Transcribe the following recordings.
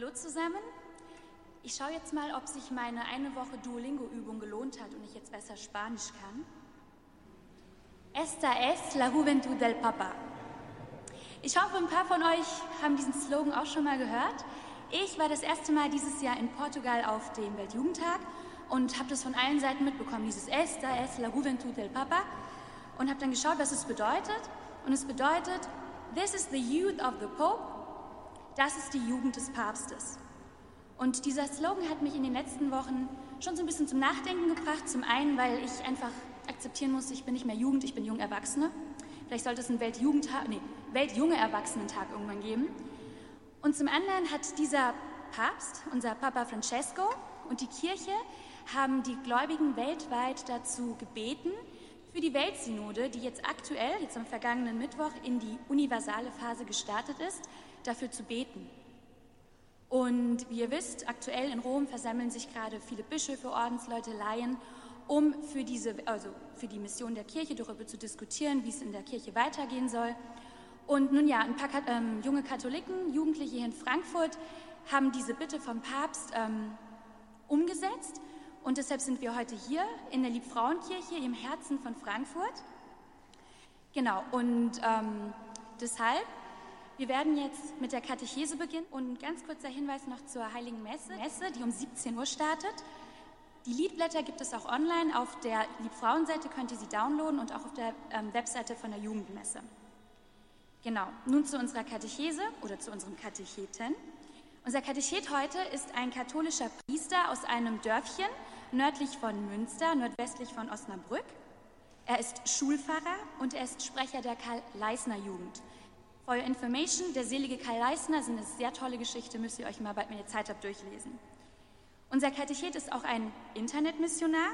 Hallo zusammen. Ich schaue jetzt mal, ob sich meine eine Woche Duolingo-Übung gelohnt hat und ich jetzt besser Spanisch kann. Esta es la juventud del Papa. Ich hoffe, ein paar von euch haben diesen Slogan auch schon mal gehört. Ich war das erste Mal dieses Jahr in Portugal auf dem Weltjugendtag und habe das von allen Seiten mitbekommen, dieses Esta es la juventud del Papa und habe dann geschaut, was es bedeutet. Und es bedeutet, this is the youth of the Pope, das ist die Jugend des Papstes. Und dieser Slogan hat mich in den letzten Wochen schon so ein bisschen zum Nachdenken gebracht. Zum einen, weil ich einfach akzeptieren muss, ich bin nicht mehr Jugend, ich bin jung Erwachsene. Vielleicht sollte es einen Weltjugendtag, nee, Weltjunge Erwachsenentag irgendwann geben. Und zum anderen hat dieser Papst, unser Papa Francesco und die Kirche haben die Gläubigen weltweit dazu gebeten, für die Weltsynode, die jetzt aktuell, jetzt am vergangenen Mittwoch, in die universale Phase gestartet ist, dafür zu beten. Und wie ihr wisst, aktuell in Rom versammeln sich gerade viele Bischöfe, Ordensleute, Laien, um für, diese, also für die Mission der Kirche darüber zu diskutieren, wie es in der Kirche weitergehen soll. Und nun ja, ein paar ähm, junge Katholiken, Jugendliche hier in Frankfurt, haben diese Bitte vom Papst ähm, umgesetzt. Und deshalb sind wir heute hier in der Liebfrauenkirche im Herzen von Frankfurt. Genau, und ähm, deshalb wir werden jetzt mit der Katechese beginnen und ganz kurzer Hinweis noch zur Heiligen Messe, Messe, die um 17 Uhr startet. Die Liedblätter gibt es auch online. Auf der Liebfrauenseite könnt ihr sie downloaden und auch auf der ähm, Webseite von der Jugendmesse. Genau, nun zu unserer Katechese oder zu unserem Katecheten. Unser Katechet heute ist ein katholischer Priester aus einem Dörfchen nördlich von Münster, nordwestlich von Osnabrück. Er ist Schulpfarrer und er ist Sprecher der Karl-Leisner-Jugend. For your information, der selige Karl Leisner ist eine sehr tolle Geschichte, müsst ihr euch mal bald, wenn ihr Zeit habt, durchlesen. Unser Katechet ist auch ein Internetmissionar,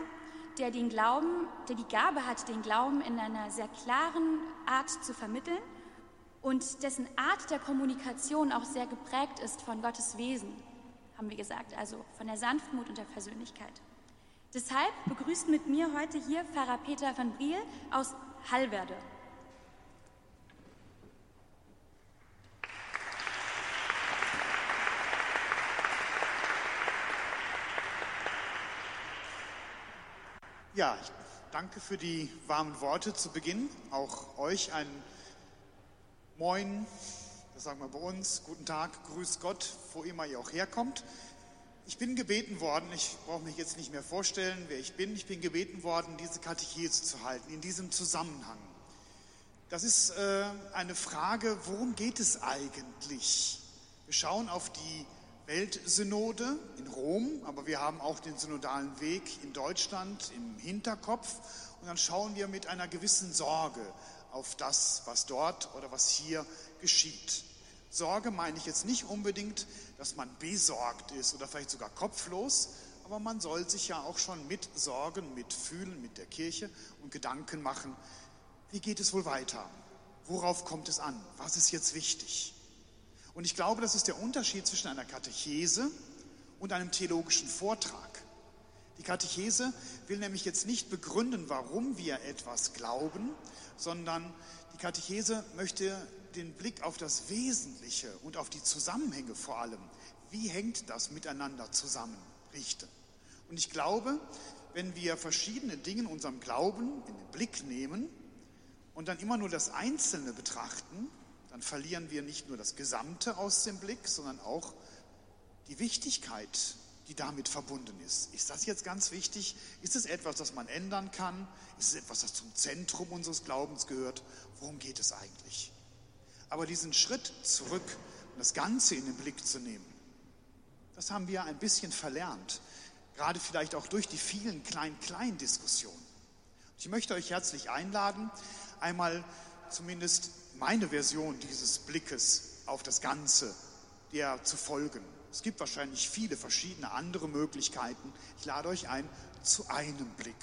der den Glauben, der die Gabe hat, den Glauben in einer sehr klaren Art zu vermitteln und dessen Art der Kommunikation auch sehr geprägt ist von Gottes Wesen, haben wir gesagt, also von der Sanftmut und der Persönlichkeit. Deshalb begrüßt mit mir heute hier Pfarrer Peter van Briel aus Hallwerde. Ja, ich danke für die warmen Worte zu Beginn. Auch euch ein Moin, das sagen wir bei uns, guten Tag, grüß Gott, wo immer ihr auch herkommt. Ich bin gebeten worden, ich brauche mich jetzt nicht mehr vorstellen, wer ich bin, ich bin gebeten worden, diese Katechese zu halten, in diesem Zusammenhang. Das ist äh, eine Frage, worum geht es eigentlich? Wir schauen auf die Weltsynode in Rom, aber wir haben auch den synodalen Weg in Deutschland im Hinterkopf und dann schauen wir mit einer gewissen Sorge auf das, was dort oder was hier geschieht. Sorge meine ich jetzt nicht unbedingt, dass man besorgt ist oder vielleicht sogar kopflos, aber man soll sich ja auch schon mit Sorgen, mitfühlen mit der Kirche und Gedanken machen, wie geht es wohl weiter? Worauf kommt es an? Was ist jetzt wichtig? Und ich glaube, das ist der Unterschied zwischen einer Katechese und einem theologischen Vortrag. Die Katechese will nämlich jetzt nicht begründen, warum wir etwas glauben, sondern die Katechese möchte den Blick auf das Wesentliche und auf die Zusammenhänge vor allem, wie hängt das miteinander zusammen, richten. Und ich glaube, wenn wir verschiedene Dinge in unserem Glauben in den Blick nehmen und dann immer nur das Einzelne betrachten, dann verlieren wir nicht nur das Gesamte aus dem Blick, sondern auch die Wichtigkeit, die damit verbunden ist. Ist das jetzt ganz wichtig? Ist es etwas, das man ändern kann? Ist es etwas, das zum Zentrum unseres Glaubens gehört? Worum geht es eigentlich? Aber diesen Schritt zurück und das Ganze in den Blick zu nehmen, das haben wir ein bisschen verlernt. Gerade vielleicht auch durch die vielen klein-klein Diskussionen. Ich möchte euch herzlich einladen, einmal zumindest meine Version dieses Blickes auf das Ganze, der zu folgen. Es gibt wahrscheinlich viele verschiedene andere Möglichkeiten. Ich lade euch ein zu einem Blick.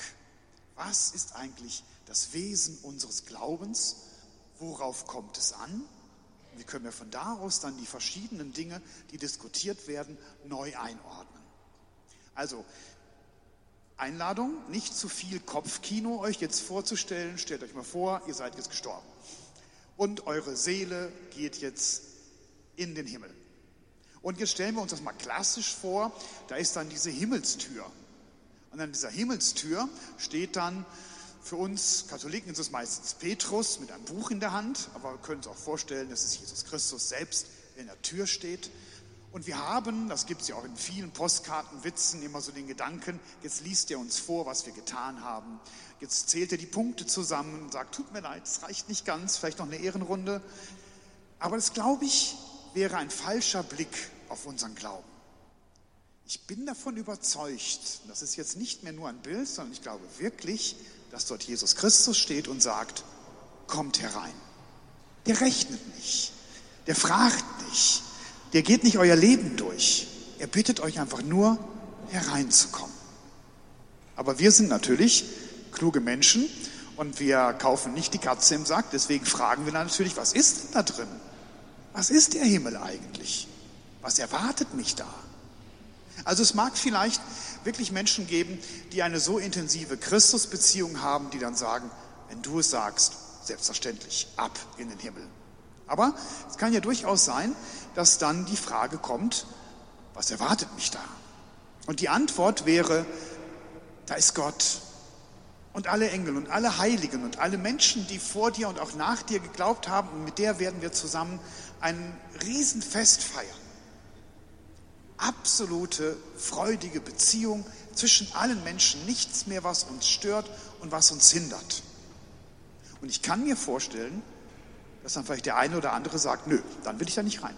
Was ist eigentlich das Wesen unseres Glaubens? Worauf kommt es an? Wie können wir von daraus dann die verschiedenen Dinge, die diskutiert werden, neu einordnen? Also, Einladung, nicht zu viel Kopfkino euch jetzt vorzustellen. Stellt euch mal vor, ihr seid jetzt gestorben und eure Seele geht jetzt in den Himmel. Und jetzt stellen wir uns das mal klassisch vor, da ist dann diese Himmelstür. Und an dieser Himmelstür steht dann, für uns Katholiken ist es meistens Petrus mit einem Buch in der Hand, aber wir können uns auch vorstellen, dass es Jesus Christus selbst in der Tür steht. Und wir haben, das gibt es ja auch in vielen Postkartenwitzen, immer so den Gedanken, jetzt liest er uns vor, was wir getan haben. Jetzt zählt er die Punkte zusammen und sagt, tut mir leid, es reicht nicht ganz, vielleicht noch eine Ehrenrunde. Aber das, glaube ich, wäre ein falscher Blick auf unseren Glauben. Ich bin davon überzeugt, das ist jetzt nicht mehr nur ein Bild, sondern ich glaube wirklich, dass dort Jesus Christus steht und sagt, kommt herein. Der rechnet nicht, der fragt nicht, der geht nicht euer Leben durch. Er bittet euch einfach nur, hereinzukommen. Aber wir sind natürlich kluge Menschen und wir kaufen nicht die Katze im Sack. Deswegen fragen wir natürlich, was ist denn da drin? Was ist der Himmel eigentlich? Was erwartet mich da? Also es mag vielleicht wirklich Menschen geben, die eine so intensive Christusbeziehung haben, die dann sagen, wenn du es sagst, selbstverständlich ab in den Himmel. Aber es kann ja durchaus sein, dass dann die Frage kommt, was erwartet mich da? Und die Antwort wäre, da ist Gott und alle Engel und alle Heiligen und alle Menschen, die vor dir und auch nach dir geglaubt haben, und mit der werden wir zusammen ein Riesenfest feiern. Absolute, freudige Beziehung zwischen allen Menschen, nichts mehr, was uns stört und was uns hindert. Und ich kann mir vorstellen, dass dann vielleicht der eine oder andere sagt, nö, dann will ich da nicht rein.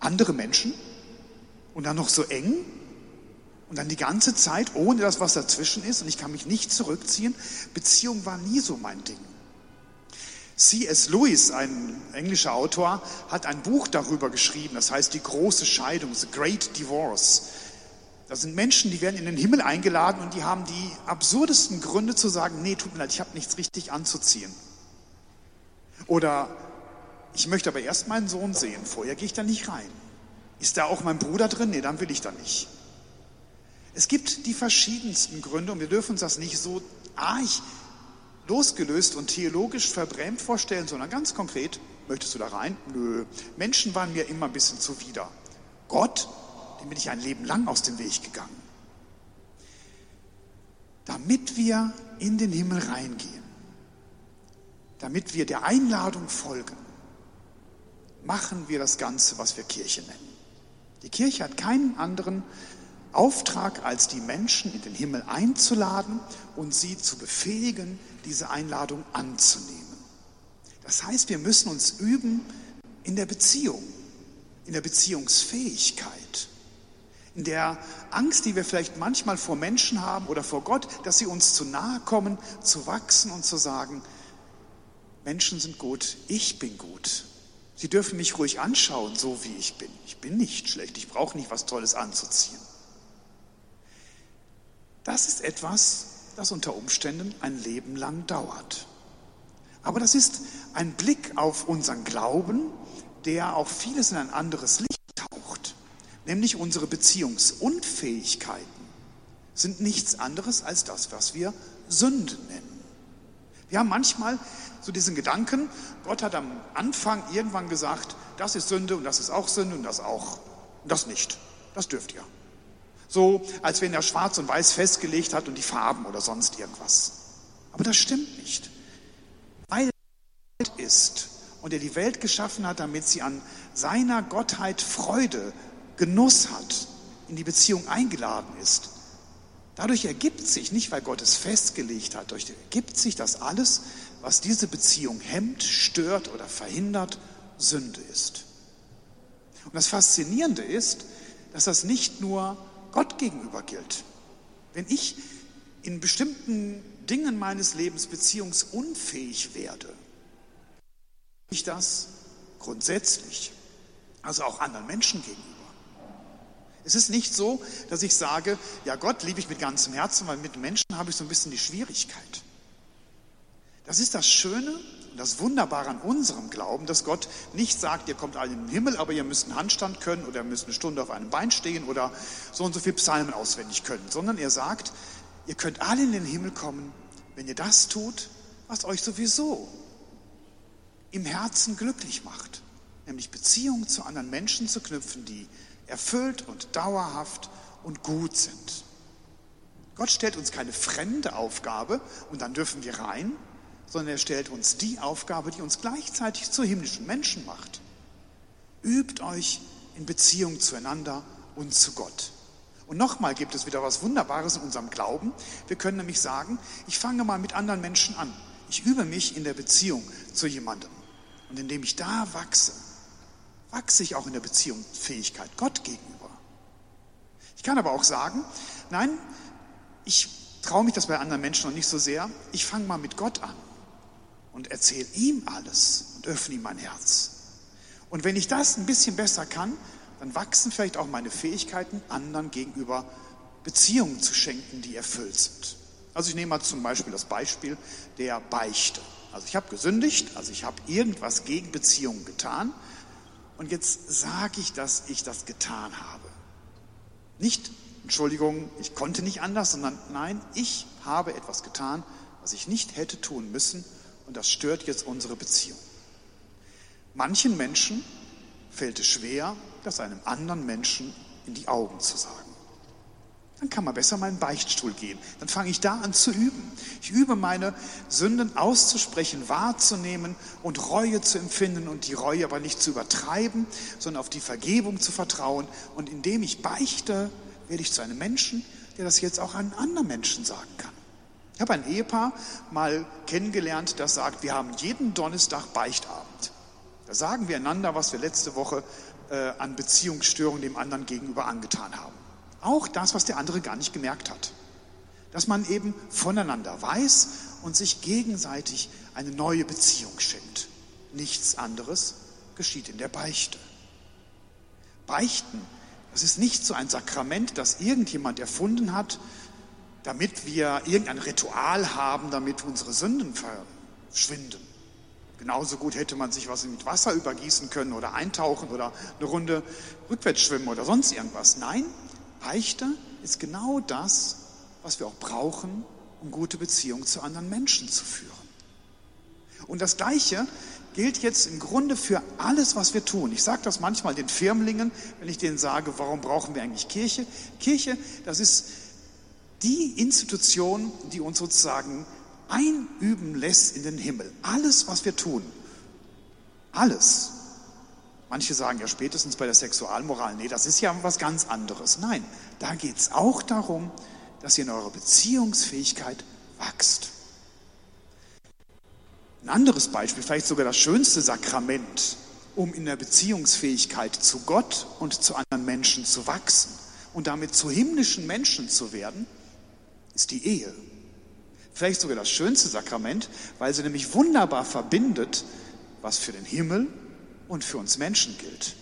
Andere Menschen und dann noch so eng und dann die ganze Zeit ohne das, was dazwischen ist und ich kann mich nicht zurückziehen. Beziehung war nie so mein Ding. C.S. Lewis, ein englischer Autor, hat ein Buch darüber geschrieben, das heißt Die große Scheidung, The Great Divorce. Das sind Menschen, die werden in den Himmel eingeladen und die haben die absurdesten Gründe zu sagen, nee, tut mir leid, ich habe nichts richtig anzuziehen. Oder ich möchte aber erst meinen Sohn sehen, vorher gehe ich da nicht rein. Ist da auch mein Bruder drin? Nee, dann will ich da nicht. Es gibt die verschiedensten Gründe und wir dürfen uns das nicht so arg losgelöst und theologisch verbrämt vorstellen, sondern ganz konkret, möchtest du da rein? Nö. Menschen waren mir immer ein bisschen zuwider. Gott, dem bin ich ein Leben lang aus dem Weg gegangen. Damit wir in den Himmel reingehen, damit wir der Einladung folgen, machen wir das Ganze, was wir Kirche nennen. Die Kirche hat keinen anderen Auftrag, als die Menschen in den Himmel einzuladen und sie zu befähigen, diese Einladung anzunehmen. Das heißt, wir müssen uns üben in der Beziehung, in der Beziehungsfähigkeit, in der Angst, die wir vielleicht manchmal vor Menschen haben oder vor Gott, dass sie uns zu nahe kommen, zu wachsen und zu sagen, Menschen sind gut, ich bin gut. Sie dürfen mich ruhig anschauen, so wie ich bin. Ich bin nicht schlecht, ich brauche nicht was Tolles anzuziehen. Das ist etwas, das unter Umständen ein Leben lang dauert. Aber das ist ein Blick auf unseren Glauben, der auch vieles in ein anderes Licht taucht, nämlich unsere Beziehungsunfähigkeiten sind nichts anderes als das, was wir Sünde nennen. Wir haben manchmal so diesen Gedanken, Gott hat am Anfang irgendwann gesagt, das ist Sünde und das ist auch Sünde und das auch. Und das nicht. Das dürft ihr. So, als wenn er schwarz und weiß festgelegt hat und die Farben oder sonst irgendwas. Aber das stimmt nicht. Weil er Welt ist und er die Welt geschaffen hat, damit sie an seiner Gottheit Freude, Genuss hat, in die Beziehung eingeladen ist. Dadurch ergibt sich, nicht weil Gott es festgelegt hat, dadurch ergibt sich, dass alles, was diese Beziehung hemmt, stört oder verhindert, Sünde ist. Und das Faszinierende ist, dass das nicht nur Gott gegenüber gilt. Wenn ich in bestimmten Dingen meines Lebens beziehungsunfähig werde, ich das grundsätzlich, also auch anderen Menschen gegenüber. Es ist nicht so, dass ich sage, ja Gott liebe ich mit ganzem Herzen, weil mit Menschen habe ich so ein bisschen die Schwierigkeit. Das ist das Schöne und das Wunderbare an unserem Glauben, dass Gott nicht sagt, ihr kommt alle in den Himmel, aber ihr müsst einen Handstand können oder ihr müsst eine Stunde auf einem Bein stehen oder so und so viele Psalmen auswendig können, sondern er sagt, ihr könnt alle in den Himmel kommen, wenn ihr das tut, was euch sowieso im Herzen glücklich macht, nämlich Beziehungen zu anderen Menschen zu knüpfen, die erfüllt und dauerhaft und gut sind. Gott stellt uns keine fremde Aufgabe und dann dürfen wir rein, sondern er stellt uns die Aufgabe, die uns gleichzeitig zu himmlischen Menschen macht. Übt euch in Beziehung zueinander und zu Gott. Und nochmal gibt es wieder was Wunderbares in unserem Glauben. Wir können nämlich sagen, ich fange mal mit anderen Menschen an. Ich übe mich in der Beziehung zu jemandem. Und indem ich da wachse, wachse ich auch in der Beziehungsfähigkeit Gott gegenüber. Ich kann aber auch sagen, nein, ich traue mich das bei anderen Menschen noch nicht so sehr. Ich fange mal mit Gott an und erzähle ihm alles und öffne ihm mein Herz. Und wenn ich das ein bisschen besser kann, dann wachsen vielleicht auch meine Fähigkeiten, anderen gegenüber Beziehungen zu schenken, die erfüllt sind. Also ich nehme mal zum Beispiel das Beispiel der Beichte. Also ich habe gesündigt, also ich habe irgendwas gegen Beziehungen getan und jetzt sage ich, dass ich das getan habe. Nicht, Entschuldigung, ich konnte nicht anders, sondern nein, ich habe etwas getan, was ich nicht hätte tun müssen und das stört jetzt unsere Beziehung. Manchen Menschen fällt es schwer, das einem anderen Menschen in die Augen zu sagen dann kann man besser mal in den Beichtstuhl gehen. Dann fange ich da an zu üben. Ich übe meine Sünden auszusprechen, wahrzunehmen und Reue zu empfinden und die Reue aber nicht zu übertreiben, sondern auf die Vergebung zu vertrauen. Und indem ich beichte, werde ich zu einem Menschen, der das jetzt auch an anderen Menschen sagen kann. Ich habe ein Ehepaar mal kennengelernt, das sagt, wir haben jeden Donnerstag Beichtabend. Da sagen wir einander, was wir letzte Woche äh, an Beziehungsstörungen dem anderen gegenüber angetan haben. Auch das, was der andere gar nicht gemerkt hat. Dass man eben voneinander weiß und sich gegenseitig eine neue Beziehung schenkt. Nichts anderes geschieht in der Beichte. Beichten, das ist nicht so ein Sakrament, das irgendjemand erfunden hat, damit wir irgendein Ritual haben, damit unsere Sünden verschwinden. Genauso gut hätte man sich was mit Wasser übergießen können oder eintauchen oder eine Runde rückwärts schwimmen oder sonst irgendwas. Nein, Beichte ist genau das, was wir auch brauchen, um gute Beziehungen zu anderen Menschen zu führen. Und das Gleiche gilt jetzt im Grunde für alles, was wir tun. Ich sage das manchmal den Firmlingen, wenn ich denen sage, warum brauchen wir eigentlich Kirche? Kirche, das ist die Institution, die uns sozusagen einüben lässt in den Himmel. Alles, was wir tun, alles Manche sagen ja spätestens bei der Sexualmoral, nee, das ist ja was ganz anderes. Nein, da geht es auch darum, dass ihr in eurer Beziehungsfähigkeit wachst. Ein anderes Beispiel, vielleicht sogar das schönste Sakrament, um in der Beziehungsfähigkeit zu Gott und zu anderen Menschen zu wachsen und damit zu himmlischen Menschen zu werden, ist die Ehe. Vielleicht sogar das schönste Sakrament, weil sie nämlich wunderbar verbindet, was für den Himmel und für uns Menschen gilt.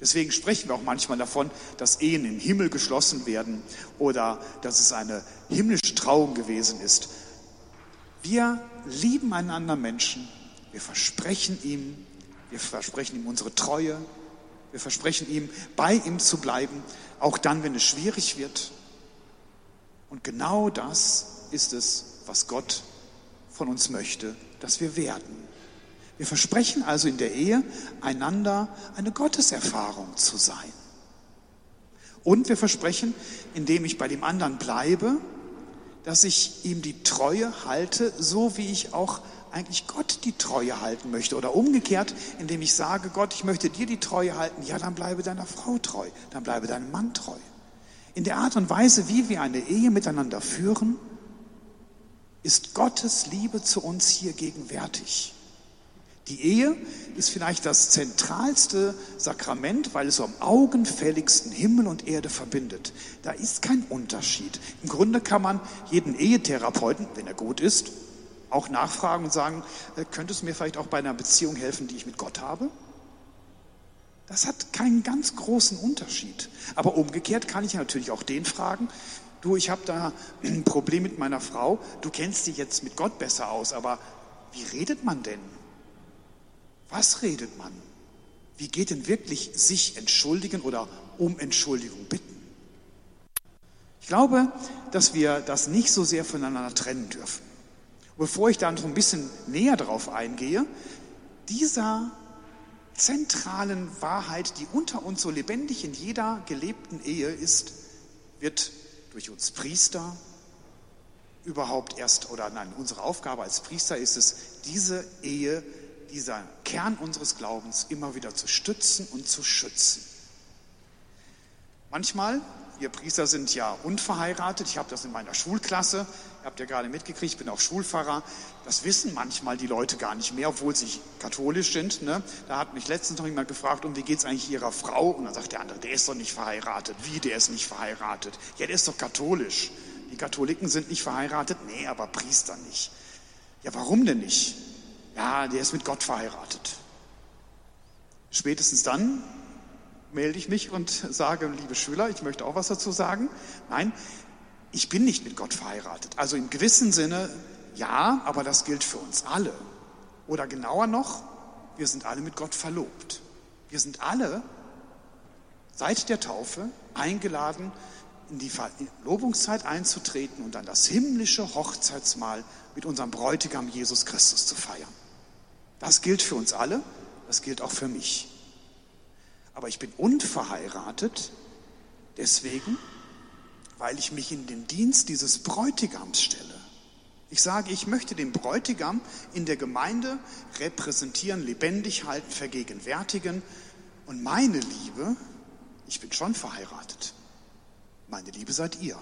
Deswegen sprechen wir auch manchmal davon, dass Ehen im Himmel geschlossen werden oder dass es eine himmlische Trauung gewesen ist. Wir lieben einen anderen Menschen, wir versprechen ihm, wir versprechen ihm unsere Treue, wir versprechen ihm, bei ihm zu bleiben, auch dann, wenn es schwierig wird. Und genau das ist es, was Gott von uns möchte, dass wir werden. Wir versprechen also in der Ehe, einander eine Gotteserfahrung zu sein. Und wir versprechen, indem ich bei dem anderen bleibe, dass ich ihm die Treue halte, so wie ich auch eigentlich Gott die Treue halten möchte. Oder umgekehrt, indem ich sage, Gott, ich möchte dir die Treue halten, ja, dann bleibe deiner Frau treu, dann bleibe deinem Mann treu. In der Art und Weise, wie wir eine Ehe miteinander führen, ist Gottes Liebe zu uns hier gegenwärtig. Die Ehe ist vielleicht das zentralste Sakrament, weil es am augenfälligsten Himmel und Erde verbindet. Da ist kein Unterschied. Im Grunde kann man jeden Ehetherapeuten, wenn er gut ist, auch nachfragen und sagen, äh, könnte es mir vielleicht auch bei einer Beziehung helfen, die ich mit Gott habe? Das hat keinen ganz großen Unterschied. Aber umgekehrt kann ich natürlich auch den fragen, du, ich habe da ein Problem mit meiner Frau, du kennst dich jetzt mit Gott besser aus, aber wie redet man denn? Was redet man? Wie geht denn wirklich sich entschuldigen oder um Entschuldigung bitten? Ich glaube, dass wir das nicht so sehr voneinander trennen dürfen. Bevor ich da noch ein bisschen näher drauf eingehe, dieser zentralen Wahrheit, die unter uns so lebendig in jeder gelebten Ehe ist, wird durch uns Priester überhaupt erst, oder nein, unsere Aufgabe als Priester ist es, diese Ehe, dieser Kern unseres Glaubens immer wieder zu stützen und zu schützen. Manchmal wir Priester sind ja unverheiratet. Ich habe das in meiner Schulklasse. Ihr habt ja gerade mitgekriegt, ich bin auch Schulpfarrer. Das wissen manchmal die Leute gar nicht mehr, obwohl sie katholisch sind. Ne? Da hat mich letztens noch jemand gefragt, um wie geht es eigentlich ihrer Frau? Und dann sagt der andere, der ist doch nicht verheiratet. Wie, der ist nicht verheiratet? Ja, der ist doch katholisch. Die Katholiken sind nicht verheiratet? Nee, aber Priester nicht. Ja, warum denn nicht? Ja, der ist mit Gott verheiratet. Spätestens dann melde ich mich und sage, liebe Schüler, ich möchte auch was dazu sagen. Nein, ich bin nicht mit Gott verheiratet. Also im gewissen Sinne ja, aber das gilt für uns alle. Oder genauer noch, wir sind alle mit Gott verlobt. Wir sind alle seit der Taufe eingeladen, in die Verlobungszeit einzutreten und dann das himmlische Hochzeitsmahl mit unserem Bräutigam Jesus Christus zu feiern. Das gilt für uns alle, das gilt auch für mich aber ich bin unverheiratet, deswegen, weil ich mich in den Dienst dieses Bräutigams stelle. Ich sage, ich möchte den Bräutigam in der Gemeinde repräsentieren, lebendig halten, vergegenwärtigen. Und meine Liebe, ich bin schon verheiratet. Meine Liebe seid ihr.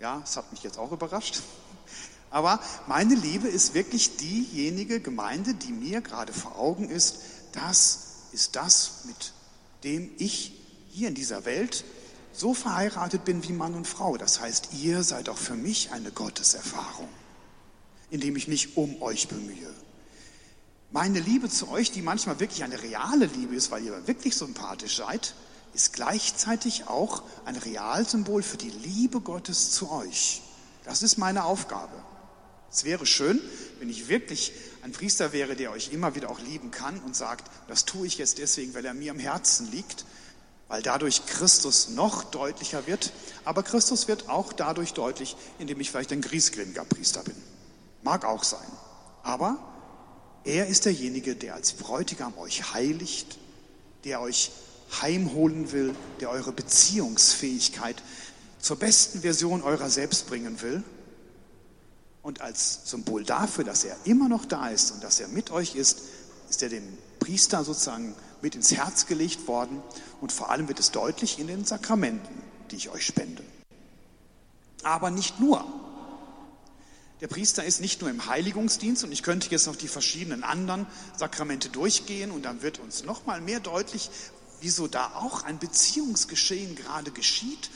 Ja, es hat mich jetzt auch überrascht. Aber meine Liebe ist wirklich diejenige Gemeinde, die mir gerade vor Augen ist, dass ist das, mit dem ich hier in dieser Welt so verheiratet bin wie Mann und Frau. Das heißt, ihr seid auch für mich eine Gotteserfahrung, indem ich mich um euch bemühe. Meine Liebe zu euch, die manchmal wirklich eine reale Liebe ist, weil ihr wirklich sympathisch seid, ist gleichzeitig auch ein Realsymbol für die Liebe Gottes zu euch. Das ist meine Aufgabe. Es wäre schön, wenn ich wirklich ein Priester wäre, der euch immer wieder auch lieben kann und sagt, das tue ich jetzt deswegen, weil er mir am Herzen liegt, weil dadurch Christus noch deutlicher wird. Aber Christus wird auch dadurch deutlich, indem ich vielleicht ein griesgrämiger Priester bin. Mag auch sein. Aber er ist derjenige, der als Bräutigam euch heiligt, der euch heimholen will, der eure Beziehungsfähigkeit zur besten Version eurer selbst bringen will und als Symbol dafür, dass er immer noch da ist und dass er mit euch ist, ist er dem Priester sozusagen mit ins Herz gelegt worden. Und vor allem wird es deutlich in den Sakramenten, die ich euch spende. Aber nicht nur. Der Priester ist nicht nur im Heiligungsdienst und ich könnte jetzt noch die verschiedenen anderen Sakramente durchgehen und dann wird uns noch mal mehr deutlich, wieso da auch ein Beziehungsgeschehen gerade geschieht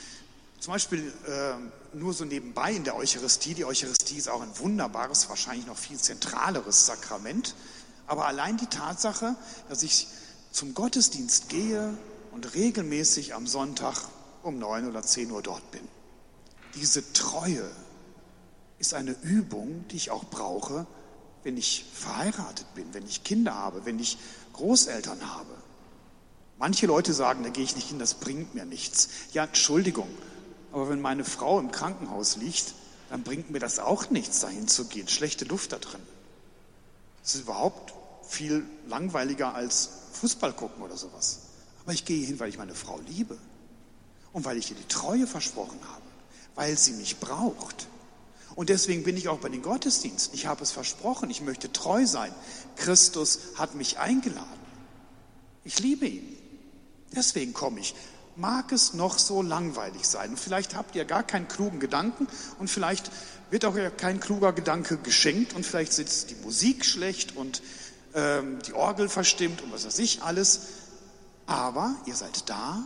zum Beispiel äh, nur so nebenbei in der Eucharistie. Die Eucharistie ist auch ein wunderbares, wahrscheinlich noch viel zentraleres Sakrament. Aber allein die Tatsache, dass ich zum Gottesdienst gehe und regelmäßig am Sonntag um neun oder zehn Uhr dort bin. Diese Treue ist eine Übung, die ich auch brauche, wenn ich verheiratet bin, wenn ich Kinder habe, wenn ich Großeltern habe. Manche Leute sagen, da gehe ich nicht hin, das bringt mir nichts. Ja, Entschuldigung, aber wenn meine Frau im Krankenhaus liegt, dann bringt mir das auch nichts, dahin zu gehen. Schlechte Luft da drin. Das ist überhaupt viel langweiliger als Fußball gucken oder sowas. Aber ich gehe hin, weil ich meine Frau liebe und weil ich ihr die Treue versprochen habe, weil sie mich braucht. Und deswegen bin ich auch bei den Gottesdiensten. Ich habe es versprochen, ich möchte treu sein. Christus hat mich eingeladen. Ich liebe ihn. Deswegen komme ich mag es noch so langweilig sein. Vielleicht habt ihr gar keinen klugen Gedanken und vielleicht wird auch kein kluger Gedanke geschenkt und vielleicht sitzt die Musik schlecht und ähm, die Orgel verstimmt und was weiß ich alles. Aber ihr seid da,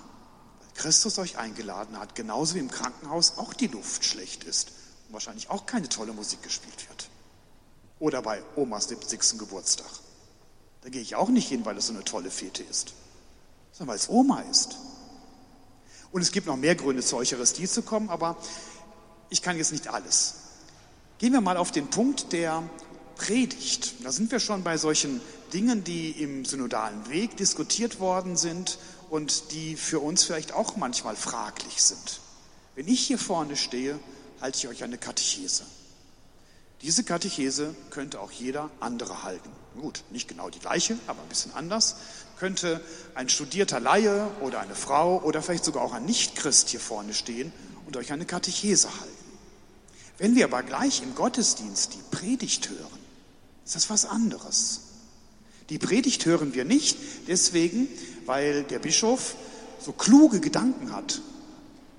weil Christus euch eingeladen hat, genauso wie im Krankenhaus auch die Luft schlecht ist und wahrscheinlich auch keine tolle Musik gespielt wird. Oder bei Omas 70. Geburtstag. Da gehe ich auch nicht hin, weil es so eine tolle Fete ist, sondern weil es Oma ist. Und es gibt noch mehr Gründe, zur Eucharistie zu kommen, aber ich kann jetzt nicht alles. Gehen wir mal auf den Punkt der Predigt. Da sind wir schon bei solchen Dingen, die im synodalen Weg diskutiert worden sind und die für uns vielleicht auch manchmal fraglich sind. Wenn ich hier vorne stehe, halte ich euch eine Katechese. Diese Katechese könnte auch jeder andere halten. Gut, nicht genau die gleiche, aber ein bisschen anders. Könnte ein studierter Laie oder eine Frau oder vielleicht sogar auch ein Nichtchrist hier vorne stehen und euch eine Katechese halten. Wenn wir aber gleich im Gottesdienst die Predigt hören, ist das was anderes. Die Predigt hören wir nicht deswegen, weil der Bischof so kluge Gedanken hat.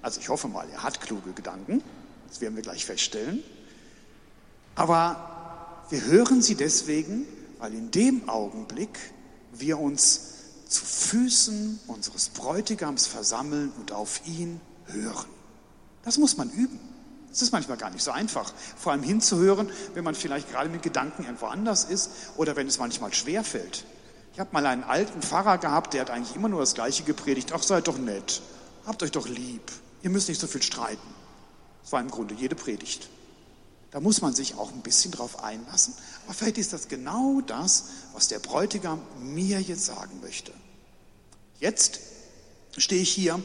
Also ich hoffe mal, er hat kluge Gedanken. Das werden wir gleich feststellen. Aber wir hören sie deswegen, weil in dem Augenblick wir uns zu Füßen unseres Bräutigams versammeln und auf ihn hören. Das muss man üben. Es ist manchmal gar nicht so einfach, vor allem hinzuhören, wenn man vielleicht gerade mit Gedanken irgendwo anders ist oder wenn es manchmal schwer fällt. Ich habe mal einen alten Pfarrer gehabt, der hat eigentlich immer nur das Gleiche gepredigt. Ach, seid doch nett, habt euch doch lieb, ihr müsst nicht so viel streiten. Das war im Grunde jede Predigt. Da muss man sich auch ein bisschen drauf einlassen. Aber vielleicht ist das genau das, was der Bräutigam mir jetzt sagen möchte. Jetzt stehe ich hier,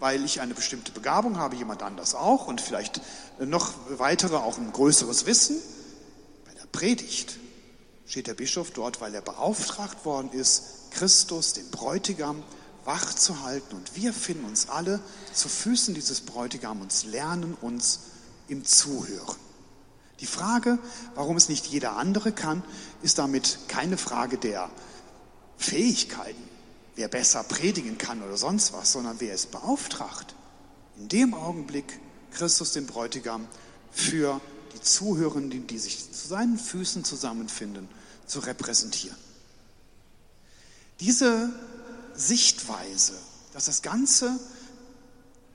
weil ich eine bestimmte Begabung habe, jemand anders auch und vielleicht noch weitere auch ein größeres Wissen. Bei der Predigt steht der Bischof dort, weil er beauftragt worden ist, Christus, den Bräutigam, wach zu halten. Und wir finden uns alle zu Füßen dieses Bräutigams und lernen uns im Zuhören. Die Frage, warum es nicht jeder andere kann, ist damit keine Frage der Fähigkeiten, wer besser predigen kann oder sonst was, sondern wer es beauftragt, in dem Augenblick Christus, den Bräutigam, für die Zuhörenden, die sich zu seinen Füßen zusammenfinden, zu repräsentieren. Diese Sichtweise, dass das Ganze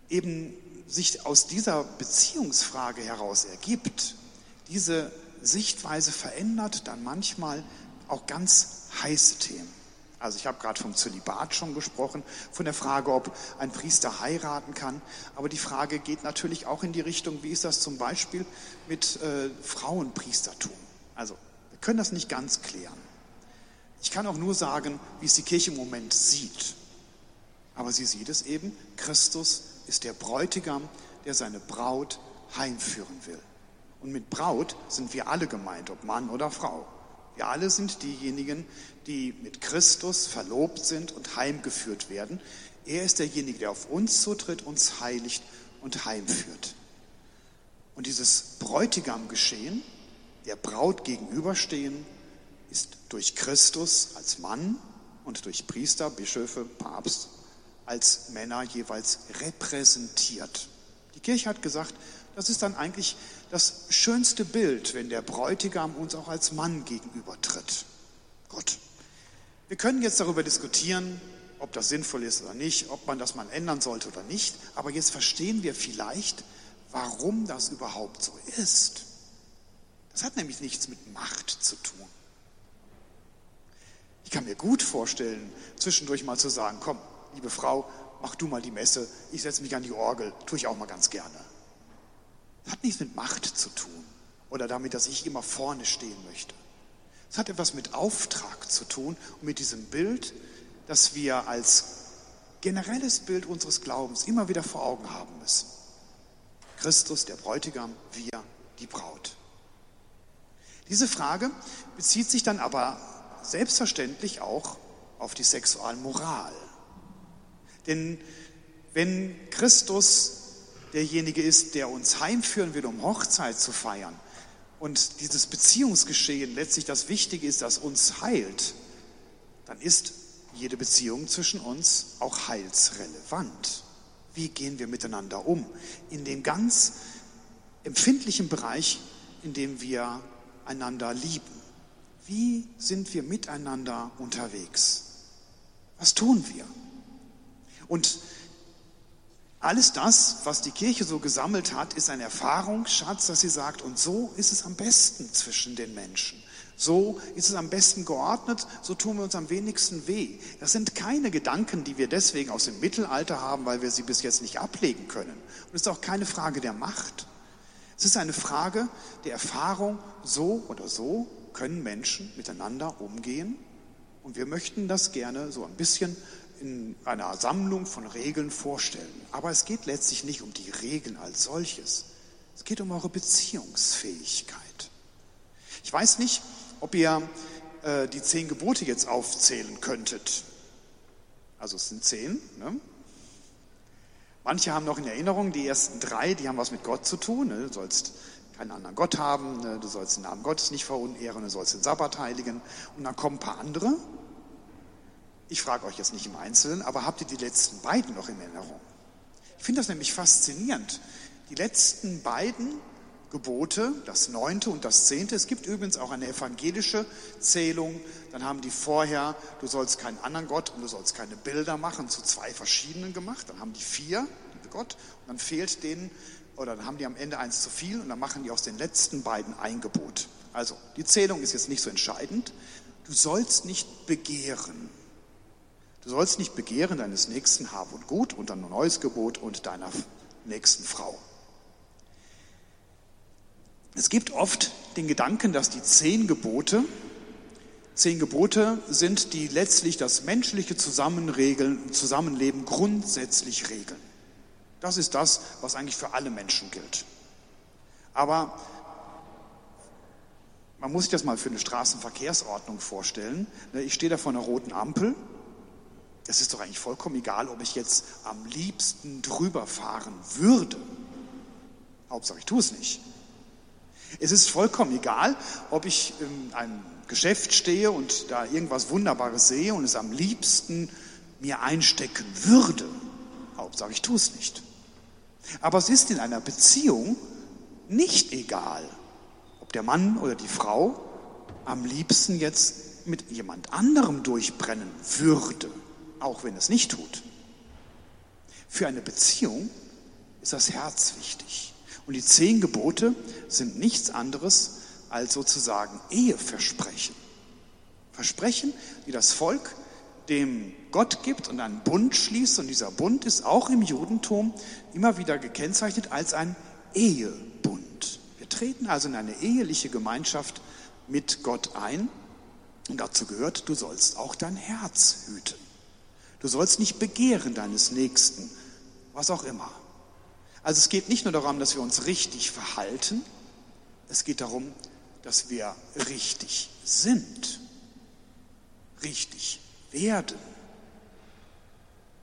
eben sich aus dieser Beziehungsfrage heraus ergibt, diese Sichtweise verändert dann manchmal auch ganz heiße Themen. Also ich habe gerade vom Zölibat schon gesprochen, von der Frage, ob ein Priester heiraten kann. Aber die Frage geht natürlich auch in die Richtung, wie ist das zum Beispiel mit äh, Frauenpriestertum? Also wir können das nicht ganz klären. Ich kann auch nur sagen, wie es die Kirche im Moment sieht. Aber sie sieht es eben, Christus ist der Bräutigam, der seine Braut heimführen will. Und mit Braut sind wir alle gemeint, ob Mann oder Frau. Wir alle sind diejenigen, die mit Christus verlobt sind und heimgeführt werden. Er ist derjenige, der auf uns zutritt, uns heiligt und heimführt. Und dieses Bräutigam-Geschehen, der Braut gegenüberstehen, ist durch Christus als Mann und durch Priester, Bischöfe, Papst als Männer jeweils repräsentiert. Die Kirche hat gesagt, das ist dann eigentlich das schönste Bild, wenn der Bräutigam uns auch als Mann gegenübertritt. Gut. Wir können jetzt darüber diskutieren, ob das sinnvoll ist oder nicht, ob man das mal ändern sollte oder nicht. Aber jetzt verstehen wir vielleicht, warum das überhaupt so ist. Das hat nämlich nichts mit Macht zu tun. Ich kann mir gut vorstellen, zwischendurch mal zu sagen, komm, liebe Frau, mach du mal die Messe, ich setze mich an die Orgel, tue ich auch mal ganz gerne. Hat nichts mit Macht zu tun oder damit, dass ich immer vorne stehen möchte. Es hat etwas mit Auftrag zu tun und mit diesem Bild, das wir als generelles Bild unseres Glaubens immer wieder vor Augen haben müssen. Christus, der Bräutigam, wir, die Braut. Diese Frage bezieht sich dann aber selbstverständlich auch auf die Sexualmoral. Denn wenn Christus derjenige ist, der uns heimführen will, um Hochzeit zu feiern. Und dieses Beziehungsgeschehen letztlich das Wichtige ist, das uns heilt, dann ist jede Beziehung zwischen uns auch heilsrelevant. Wie gehen wir miteinander um? In dem ganz empfindlichen Bereich, in dem wir einander lieben. Wie sind wir miteinander unterwegs? Was tun wir? Und alles das, was die Kirche so gesammelt hat, ist ein Erfahrungsschatz, dass sie sagt, und so ist es am besten zwischen den Menschen. So ist es am besten geordnet, so tun wir uns am wenigsten weh. Das sind keine Gedanken, die wir deswegen aus dem Mittelalter haben, weil wir sie bis jetzt nicht ablegen können. Und es ist auch keine Frage der Macht. Es ist eine Frage der Erfahrung, so oder so können Menschen miteinander umgehen. Und wir möchten das gerne so ein bisschen in einer Sammlung von Regeln vorstellen. Aber es geht letztlich nicht um die Regeln als solches. Es geht um eure Beziehungsfähigkeit. Ich weiß nicht, ob ihr äh, die zehn Gebote jetzt aufzählen könntet. Also es sind zehn. Ne? Manche haben noch in Erinnerung, die ersten drei, die haben was mit Gott zu tun. Ne? Du sollst keinen anderen Gott haben, ne? du sollst den Namen Gottes nicht verunehren, du sollst den Sabbat heiligen. Und dann kommen ein paar andere. Ich frage euch jetzt nicht im Einzelnen, aber habt ihr die letzten beiden noch in Erinnerung? Ich finde das nämlich faszinierend. Die letzten beiden Gebote, das neunte und das zehnte. Es gibt übrigens auch eine evangelische Zählung. Dann haben die vorher, du sollst keinen anderen Gott und du sollst keine Bilder machen, zu zwei verschiedenen gemacht. Dann haben die vier, liebe Gott, und dann fehlt denen, oder dann haben die am Ende eins zu viel und dann machen die aus den letzten beiden ein Gebot. Also, die Zählung ist jetzt nicht so entscheidend. Du sollst nicht begehren. Du sollst nicht begehren deines nächsten Hab und Gut und dann ein neues Gebot und deiner nächsten Frau. Es gibt oft den Gedanken, dass die zehn Gebote, zehn Gebote sind, die letztlich das menschliche Zusammenleben grundsätzlich regeln. Das ist das, was eigentlich für alle Menschen gilt. Aber man muss sich das mal für eine Straßenverkehrsordnung vorstellen. Ich stehe da vor einer roten Ampel. Es ist doch eigentlich vollkommen egal, ob ich jetzt am liebsten drüber fahren würde. Hauptsache, ich tue es nicht. Es ist vollkommen egal, ob ich in einem Geschäft stehe und da irgendwas Wunderbares sehe und es am liebsten mir einstecken würde. Hauptsache, ich tue es nicht. Aber es ist in einer Beziehung nicht egal, ob der Mann oder die Frau am liebsten jetzt mit jemand anderem durchbrennen würde, auch wenn es nicht tut. Für eine Beziehung ist das Herz wichtig. Und die zehn Gebote sind nichts anderes als sozusagen Eheversprechen. Versprechen, die das Volk dem Gott gibt und einen Bund schließt. Und dieser Bund ist auch im Judentum immer wieder gekennzeichnet als ein Ehebund. Wir treten also in eine eheliche Gemeinschaft mit Gott ein. Und dazu gehört, du sollst auch dein Herz hüten. Du sollst nicht begehren deines Nächsten, was auch immer. Also es geht nicht nur darum, dass wir uns richtig verhalten, es geht darum, dass wir richtig sind, richtig werden.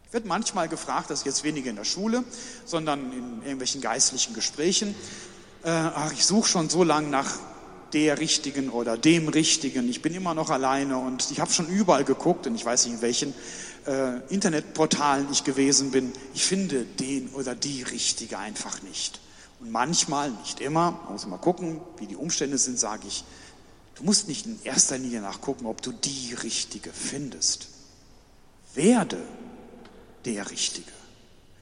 Ich werde manchmal gefragt, das jetzt weniger in der Schule, sondern in irgendwelchen geistlichen Gesprächen, äh, ach, ich suche schon so lange nach der Richtigen oder dem Richtigen, ich bin immer noch alleine und ich habe schon überall geguckt und ich weiß nicht in welchen äh, Internetportalen ich gewesen bin, ich finde den oder die Richtige einfach nicht. Und manchmal, nicht immer, man muss mal gucken, wie die Umstände sind, sage ich, du musst nicht in erster Linie nachgucken, ob du die Richtige findest. Werde der Richtige.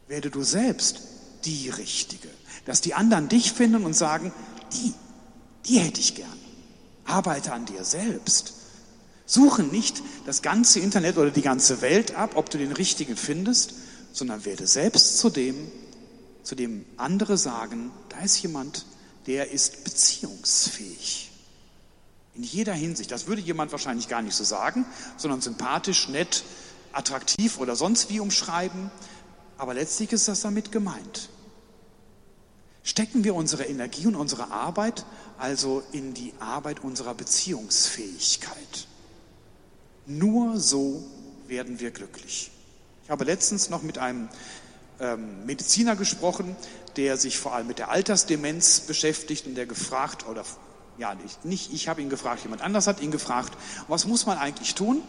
Werde du selbst die Richtige. Dass die anderen dich finden und sagen, die, die hätte ich gern. Arbeite an dir selbst. Suche nicht das ganze Internet oder die ganze Welt ab, ob du den richtigen findest, sondern werde selbst zu dem, zu dem andere sagen, da ist jemand, der ist beziehungsfähig. In jeder Hinsicht. Das würde jemand wahrscheinlich gar nicht so sagen, sondern sympathisch, nett, attraktiv oder sonst wie umschreiben. Aber letztlich ist das damit gemeint. Stecken wir unsere Energie und unsere Arbeit also in die Arbeit unserer Beziehungsfähigkeit. Nur so werden wir glücklich. Ich habe letztens noch mit einem ähm, Mediziner gesprochen, der sich vor allem mit der Altersdemenz beschäftigt und der gefragt, oder ja, nicht, nicht ich habe ihn gefragt, jemand anders hat ihn gefragt, was muss man eigentlich tun,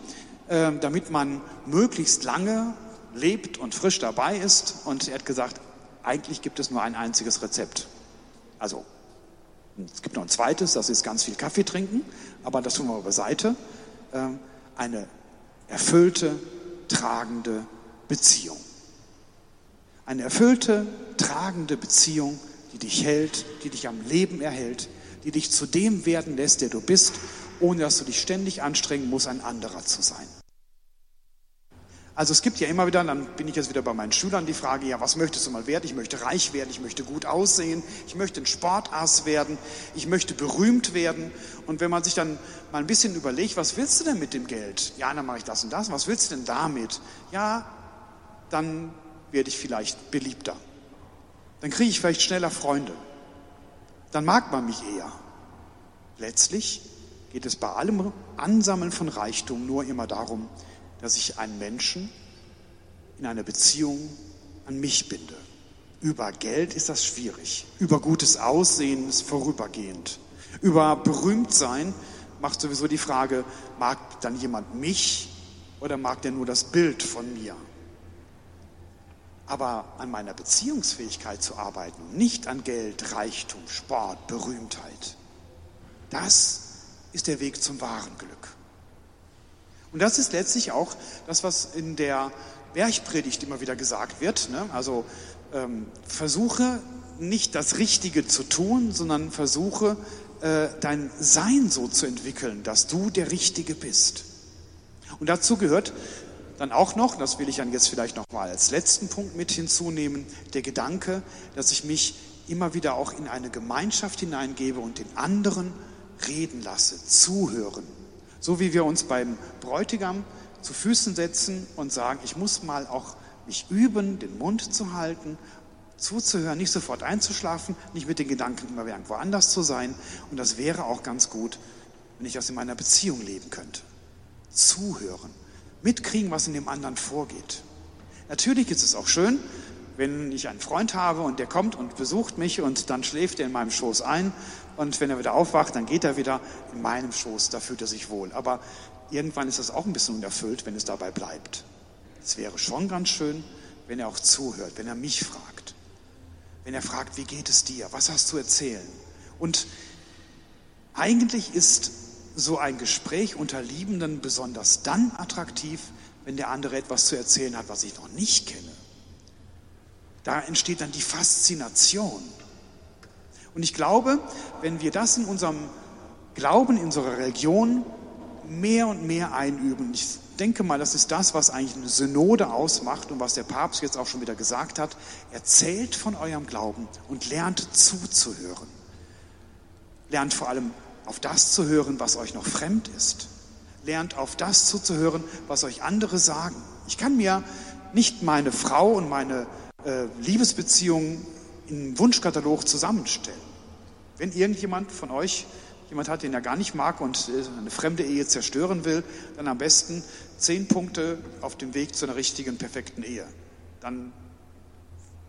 äh, damit man möglichst lange lebt und frisch dabei ist? Und er hat gesagt, eigentlich gibt es nur ein einziges Rezept. Also, es gibt noch ein zweites, das ist ganz viel Kaffee trinken, aber das tun wir beiseite. Ähm, eine erfüllte, tragende Beziehung. Eine erfüllte, tragende Beziehung, die dich hält, die dich am Leben erhält, die dich zu dem werden lässt, der du bist, ohne dass du dich ständig anstrengen musst, ein anderer zu sein. Also es gibt ja immer wieder, dann bin ich jetzt wieder bei meinen Schülern, die Frage, ja, was möchtest du mal werden? Ich möchte reich werden, ich möchte gut aussehen, ich möchte ein Sportass werden, ich möchte berühmt werden. Und wenn man sich dann mal ein bisschen überlegt, was willst du denn mit dem Geld? Ja, dann mache ich das und das. Was willst du denn damit? Ja, dann werde ich vielleicht beliebter. Dann kriege ich vielleicht schneller Freunde. Dann mag man mich eher. Letztlich geht es bei allem Ansammeln von Reichtum nur immer darum, dass ich einen Menschen in einer Beziehung an mich binde. Über Geld ist das schwierig. Über gutes Aussehen ist vorübergehend. Über Berühmtsein macht sowieso die Frage, mag dann jemand mich oder mag der nur das Bild von mir? Aber an meiner Beziehungsfähigkeit zu arbeiten, nicht an Geld, Reichtum, Sport, Berühmtheit, das ist der Weg zum wahren Glück. Und das ist letztlich auch das, was in der Bergpredigt immer wieder gesagt wird. Ne? Also ähm, versuche nicht das Richtige zu tun, sondern versuche äh, dein Sein so zu entwickeln, dass du der Richtige bist. Und dazu gehört dann auch noch, das will ich dann jetzt vielleicht noch mal als letzten Punkt mit hinzunehmen, der Gedanke, dass ich mich immer wieder auch in eine Gemeinschaft hineingebe und den anderen reden lasse, zuhören. So wie wir uns beim Bräutigam zu Füßen setzen und sagen, ich muss mal auch mich üben, den Mund zu halten, zuzuhören, nicht sofort einzuschlafen, nicht mit den Gedanken immer irgendwo anders zu sein. Und das wäre auch ganz gut, wenn ich das in meiner Beziehung leben könnte. Zuhören, mitkriegen, was in dem anderen vorgeht. Natürlich ist es auch schön, wenn ich einen Freund habe und der kommt und besucht mich und dann schläft er in meinem Schoß ein und wenn er wieder aufwacht, dann geht er wieder in meinem Schoß, da fühlt er sich wohl. Aber irgendwann ist das auch ein bisschen unerfüllt, wenn es dabei bleibt. Es wäre schon ganz schön, wenn er auch zuhört, wenn er mich fragt. Wenn er fragt, wie geht es dir? Was hast du erzählen? Und eigentlich ist so ein Gespräch unter Liebenden besonders dann attraktiv, wenn der andere etwas zu erzählen hat, was ich noch nicht kenne. Da entsteht dann die Faszination. Und ich glaube, wenn wir das in unserem Glauben, in unserer Religion mehr und mehr einüben, ich denke mal, das ist das, was eigentlich eine Synode ausmacht und was der Papst jetzt auch schon wieder gesagt hat, erzählt von eurem Glauben und lernt zuzuhören. Lernt vor allem auf das zu hören, was euch noch fremd ist. Lernt auf das zuzuhören, was euch andere sagen. Ich kann mir nicht meine Frau und meine äh, Liebesbeziehung im Wunschkatalog zusammenstellen. Wenn irgendjemand von euch jemand hat, den er gar nicht mag und äh, eine fremde Ehe zerstören will, dann am besten zehn Punkte auf dem Weg zu einer richtigen, perfekten Ehe. Dann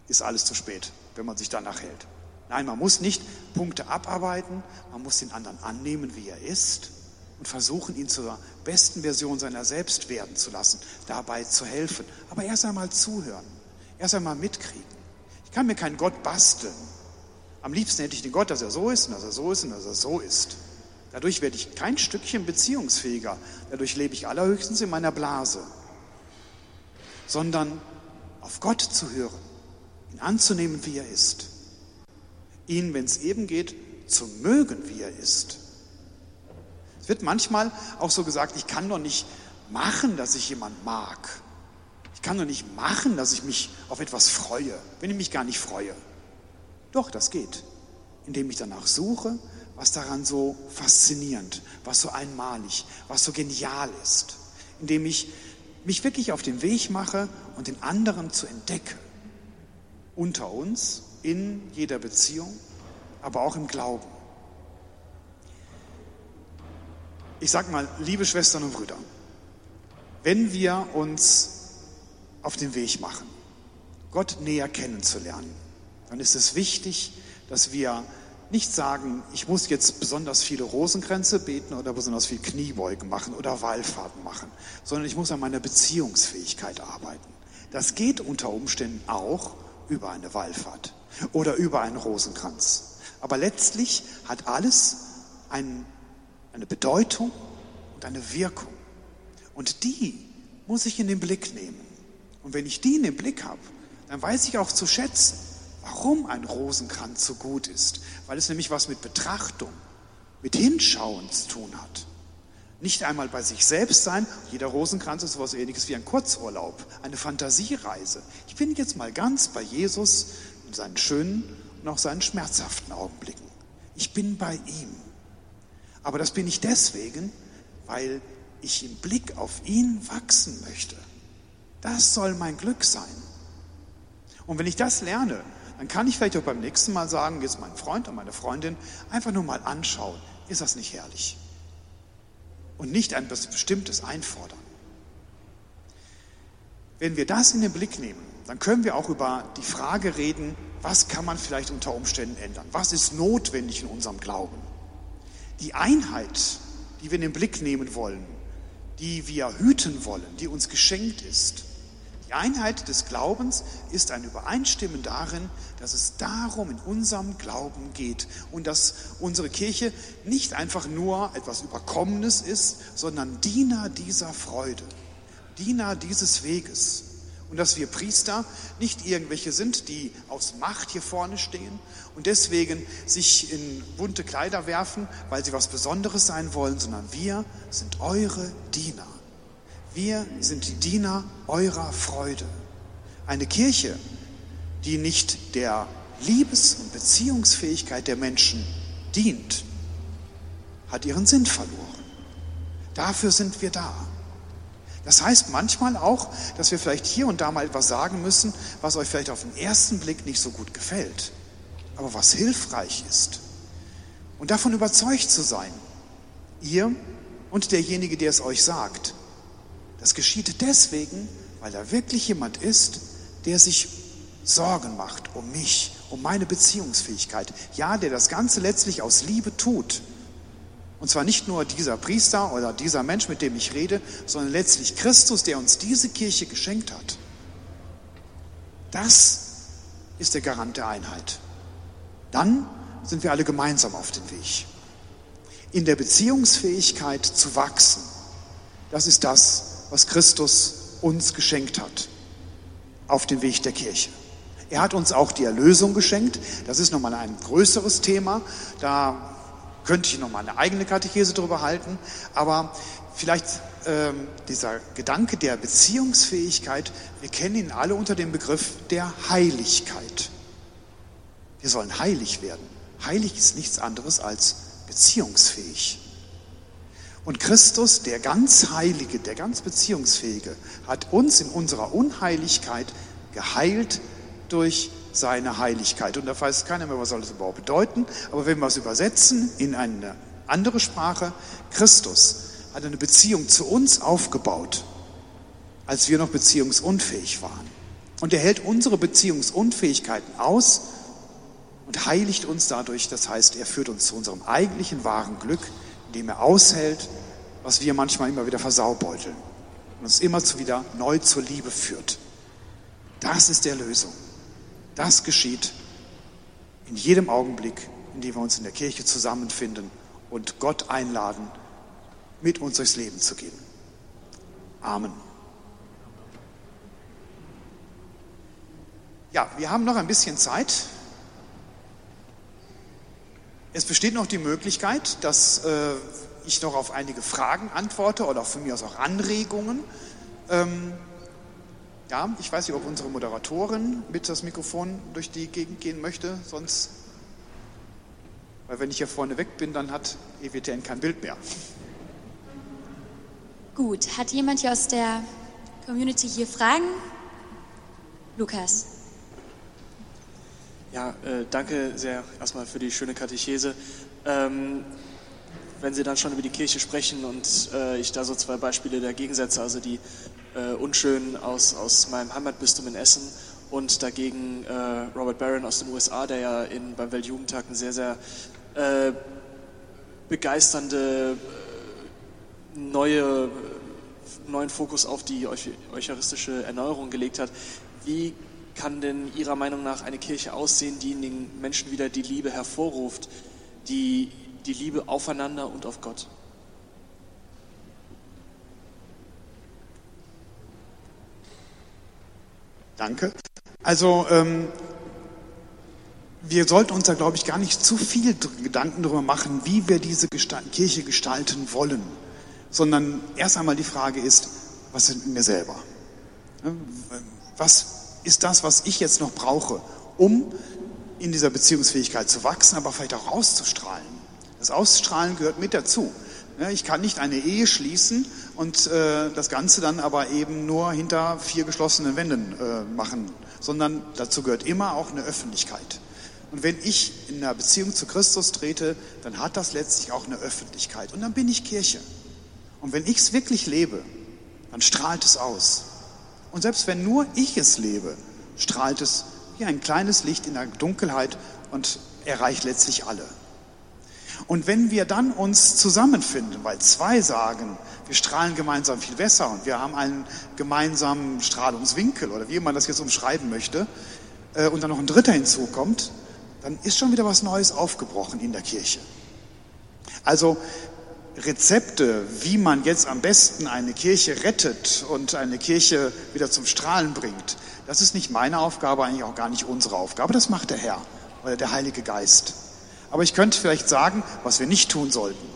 ist alles zu spät, wenn man sich danach hält. Nein, man muss nicht Punkte abarbeiten, man muss den anderen annehmen, wie er ist und versuchen, ihn zur besten Version seiner selbst werden zu lassen, dabei zu helfen. Aber erst einmal zuhören. Erst einmal mitkriegen. Ich kann mir keinen Gott basteln. Am liebsten hätte ich den Gott, dass er so ist und dass er so ist und dass er so ist. Dadurch werde ich kein Stückchen beziehungsfähiger. Dadurch lebe ich allerhöchstens in meiner Blase. Sondern auf Gott zu hören, ihn anzunehmen, wie er ist. Ihn, wenn es eben geht, zu mögen, wie er ist. Es wird manchmal auch so gesagt, ich kann doch nicht machen, dass ich jemand mag. Kann doch nicht machen, dass ich mich auf etwas freue, wenn ich mich gar nicht freue. Doch, das geht, indem ich danach suche, was daran so faszinierend, was so einmalig, was so genial ist. Indem ich mich wirklich auf den Weg mache und den anderen zu entdecken. Unter uns, in jeder Beziehung, aber auch im Glauben. Ich sage mal, liebe Schwestern und Brüder, wenn wir uns auf den Weg machen, Gott näher kennenzulernen, dann ist es wichtig, dass wir nicht sagen, ich muss jetzt besonders viele Rosenkränze beten oder besonders viel Kniebeugen machen oder Wallfahrten machen, sondern ich muss an meiner Beziehungsfähigkeit arbeiten. Das geht unter Umständen auch über eine Wallfahrt oder über einen Rosenkranz. Aber letztlich hat alles ein, eine Bedeutung und eine Wirkung. Und die muss ich in den Blick nehmen. Und wenn ich die in den Blick habe, dann weiß ich auch zu schätzen, warum ein Rosenkranz so gut ist. Weil es nämlich was mit Betrachtung, mit Hinschauen zu tun hat. Nicht einmal bei sich selbst sein. Jeder Rosenkranz ist sowas ähnliches wie ein Kurzurlaub, eine Fantasiereise. Ich bin jetzt mal ganz bei Jesus in seinen schönen und auch seinen schmerzhaften Augenblicken. Ich bin bei ihm. Aber das bin ich deswegen, weil ich im Blick auf ihn wachsen möchte. Das soll mein Glück sein. Und wenn ich das lerne, dann kann ich vielleicht auch beim nächsten Mal sagen, jetzt mein Freund und meine Freundin, einfach nur mal anschauen, Ist das nicht herrlich? Und nicht ein bestimmtes Einfordern. Wenn wir das in den Blick nehmen, dann können wir auch über die Frage reden, was kann man vielleicht unter Umständen ändern? Was ist notwendig in unserem Glauben? Die Einheit, die wir in den Blick nehmen wollen, die wir hüten wollen, die uns geschenkt ist, die Einheit des Glaubens ist ein Übereinstimmen darin, dass es darum in unserem Glauben geht und dass unsere Kirche nicht einfach nur etwas Überkommenes ist, sondern Diener dieser Freude, Diener dieses Weges. Und dass wir Priester nicht irgendwelche sind, die aus Macht hier vorne stehen und deswegen sich in bunte Kleider werfen, weil sie was Besonderes sein wollen, sondern wir sind eure Diener. Wir sind die Diener eurer Freude. Eine Kirche, die nicht der Liebes- und Beziehungsfähigkeit der Menschen dient, hat ihren Sinn verloren. Dafür sind wir da. Das heißt manchmal auch, dass wir vielleicht hier und da mal etwas sagen müssen, was euch vielleicht auf den ersten Blick nicht so gut gefällt, aber was hilfreich ist. Und davon überzeugt zu sein, ihr und derjenige, der es euch sagt, das geschieht deswegen, weil da wirklich jemand ist, der sich Sorgen macht um mich, um meine Beziehungsfähigkeit. Ja, der das Ganze letztlich aus Liebe tut. Und zwar nicht nur dieser Priester oder dieser Mensch, mit dem ich rede, sondern letztlich Christus, der uns diese Kirche geschenkt hat. Das ist der Garant der Einheit. Dann sind wir alle gemeinsam auf dem Weg. In der Beziehungsfähigkeit zu wachsen, das ist das, was Christus uns geschenkt hat auf dem Weg der Kirche. Er hat uns auch die Erlösung geschenkt. Das ist nochmal ein größeres Thema. Da könnte ich nochmal eine eigene Katechese drüber halten. Aber vielleicht ähm, dieser Gedanke der Beziehungsfähigkeit, wir kennen ihn alle unter dem Begriff der Heiligkeit. Wir sollen heilig werden. Heilig ist nichts anderes als beziehungsfähig. Und Christus, der ganz Heilige, der ganz Beziehungsfähige, hat uns in unserer Unheiligkeit geheilt durch seine Heiligkeit. Und da weiß keiner mehr, was soll das überhaupt bedeuten. Aber wenn wir es übersetzen in eine andere Sprache, Christus hat eine Beziehung zu uns aufgebaut, als wir noch beziehungsunfähig waren. Und er hält unsere Beziehungsunfähigkeiten aus und heiligt uns dadurch. Das heißt, er führt uns zu unserem eigentlichen wahren Glück, indem er aushält, was wir manchmal immer wieder versaubeuteln und uns immer wieder neu zur Liebe führt. Das ist der Lösung. Das geschieht in jedem Augenblick, in dem wir uns in der Kirche zusammenfinden und Gott einladen, mit uns durchs Leben zu gehen. Amen. Ja, wir haben noch ein bisschen Zeit. Es besteht noch die Möglichkeit, dass äh, ich noch auf einige Fragen antworte oder von mir aus auch Anregungen. Ähm, ja, ich weiß nicht, ob unsere Moderatorin mit das Mikrofon durch die Gegend gehen möchte, sonst, weil wenn ich hier vorne weg bin, dann hat EWTN kein Bild mehr. Gut, hat jemand hier aus der Community hier Fragen? Lukas. Ja, äh, danke sehr erstmal für die schöne Katechese. Ähm, wenn Sie dann schon über die Kirche sprechen und äh, ich da so zwei Beispiele der Gegensätze, also die äh, Unschönen aus, aus meinem Heimatbistum in Essen und dagegen äh, Robert Barron aus den USA, der ja in, beim Weltjugendtag einen sehr, sehr äh, begeisternde äh, neue, neuen Fokus auf die eucharistische Erneuerung gelegt hat. Wie kann denn Ihrer Meinung nach eine Kirche aussehen, die in den Menschen wieder die Liebe hervorruft, die, die Liebe aufeinander und auf Gott? Danke. Also ähm, wir sollten uns da, glaube ich, gar nicht zu viel Gedanken darüber machen, wie wir diese Gestalt, Kirche gestalten wollen, sondern erst einmal die Frage ist, was sind mir selber? Was ist das, was ich jetzt noch brauche, um in dieser Beziehungsfähigkeit zu wachsen, aber vielleicht auch auszustrahlen. Das Ausstrahlen gehört mit dazu. Ich kann nicht eine Ehe schließen und äh, das Ganze dann aber eben nur hinter vier geschlossenen Wänden äh, machen, sondern dazu gehört immer auch eine Öffentlichkeit. Und wenn ich in einer Beziehung zu Christus trete, dann hat das letztlich auch eine Öffentlichkeit. Und dann bin ich Kirche. Und wenn ich es wirklich lebe, dann strahlt es aus. Und selbst wenn nur ich es lebe, strahlt es wie ein kleines Licht in der Dunkelheit und erreicht letztlich alle. Und wenn wir dann uns zusammenfinden, weil zwei sagen, wir strahlen gemeinsam viel besser und wir haben einen gemeinsamen Strahlungswinkel oder wie man das jetzt umschreiben möchte, äh, und dann noch ein dritter hinzukommt, dann ist schon wieder was Neues aufgebrochen in der Kirche. Also Rezepte, wie man jetzt am besten eine Kirche rettet und eine Kirche wieder zum Strahlen bringt, das ist nicht meine Aufgabe, eigentlich auch gar nicht unsere Aufgabe. Das macht der Herr oder der Heilige Geist. Aber ich könnte vielleicht sagen, was wir nicht tun sollten.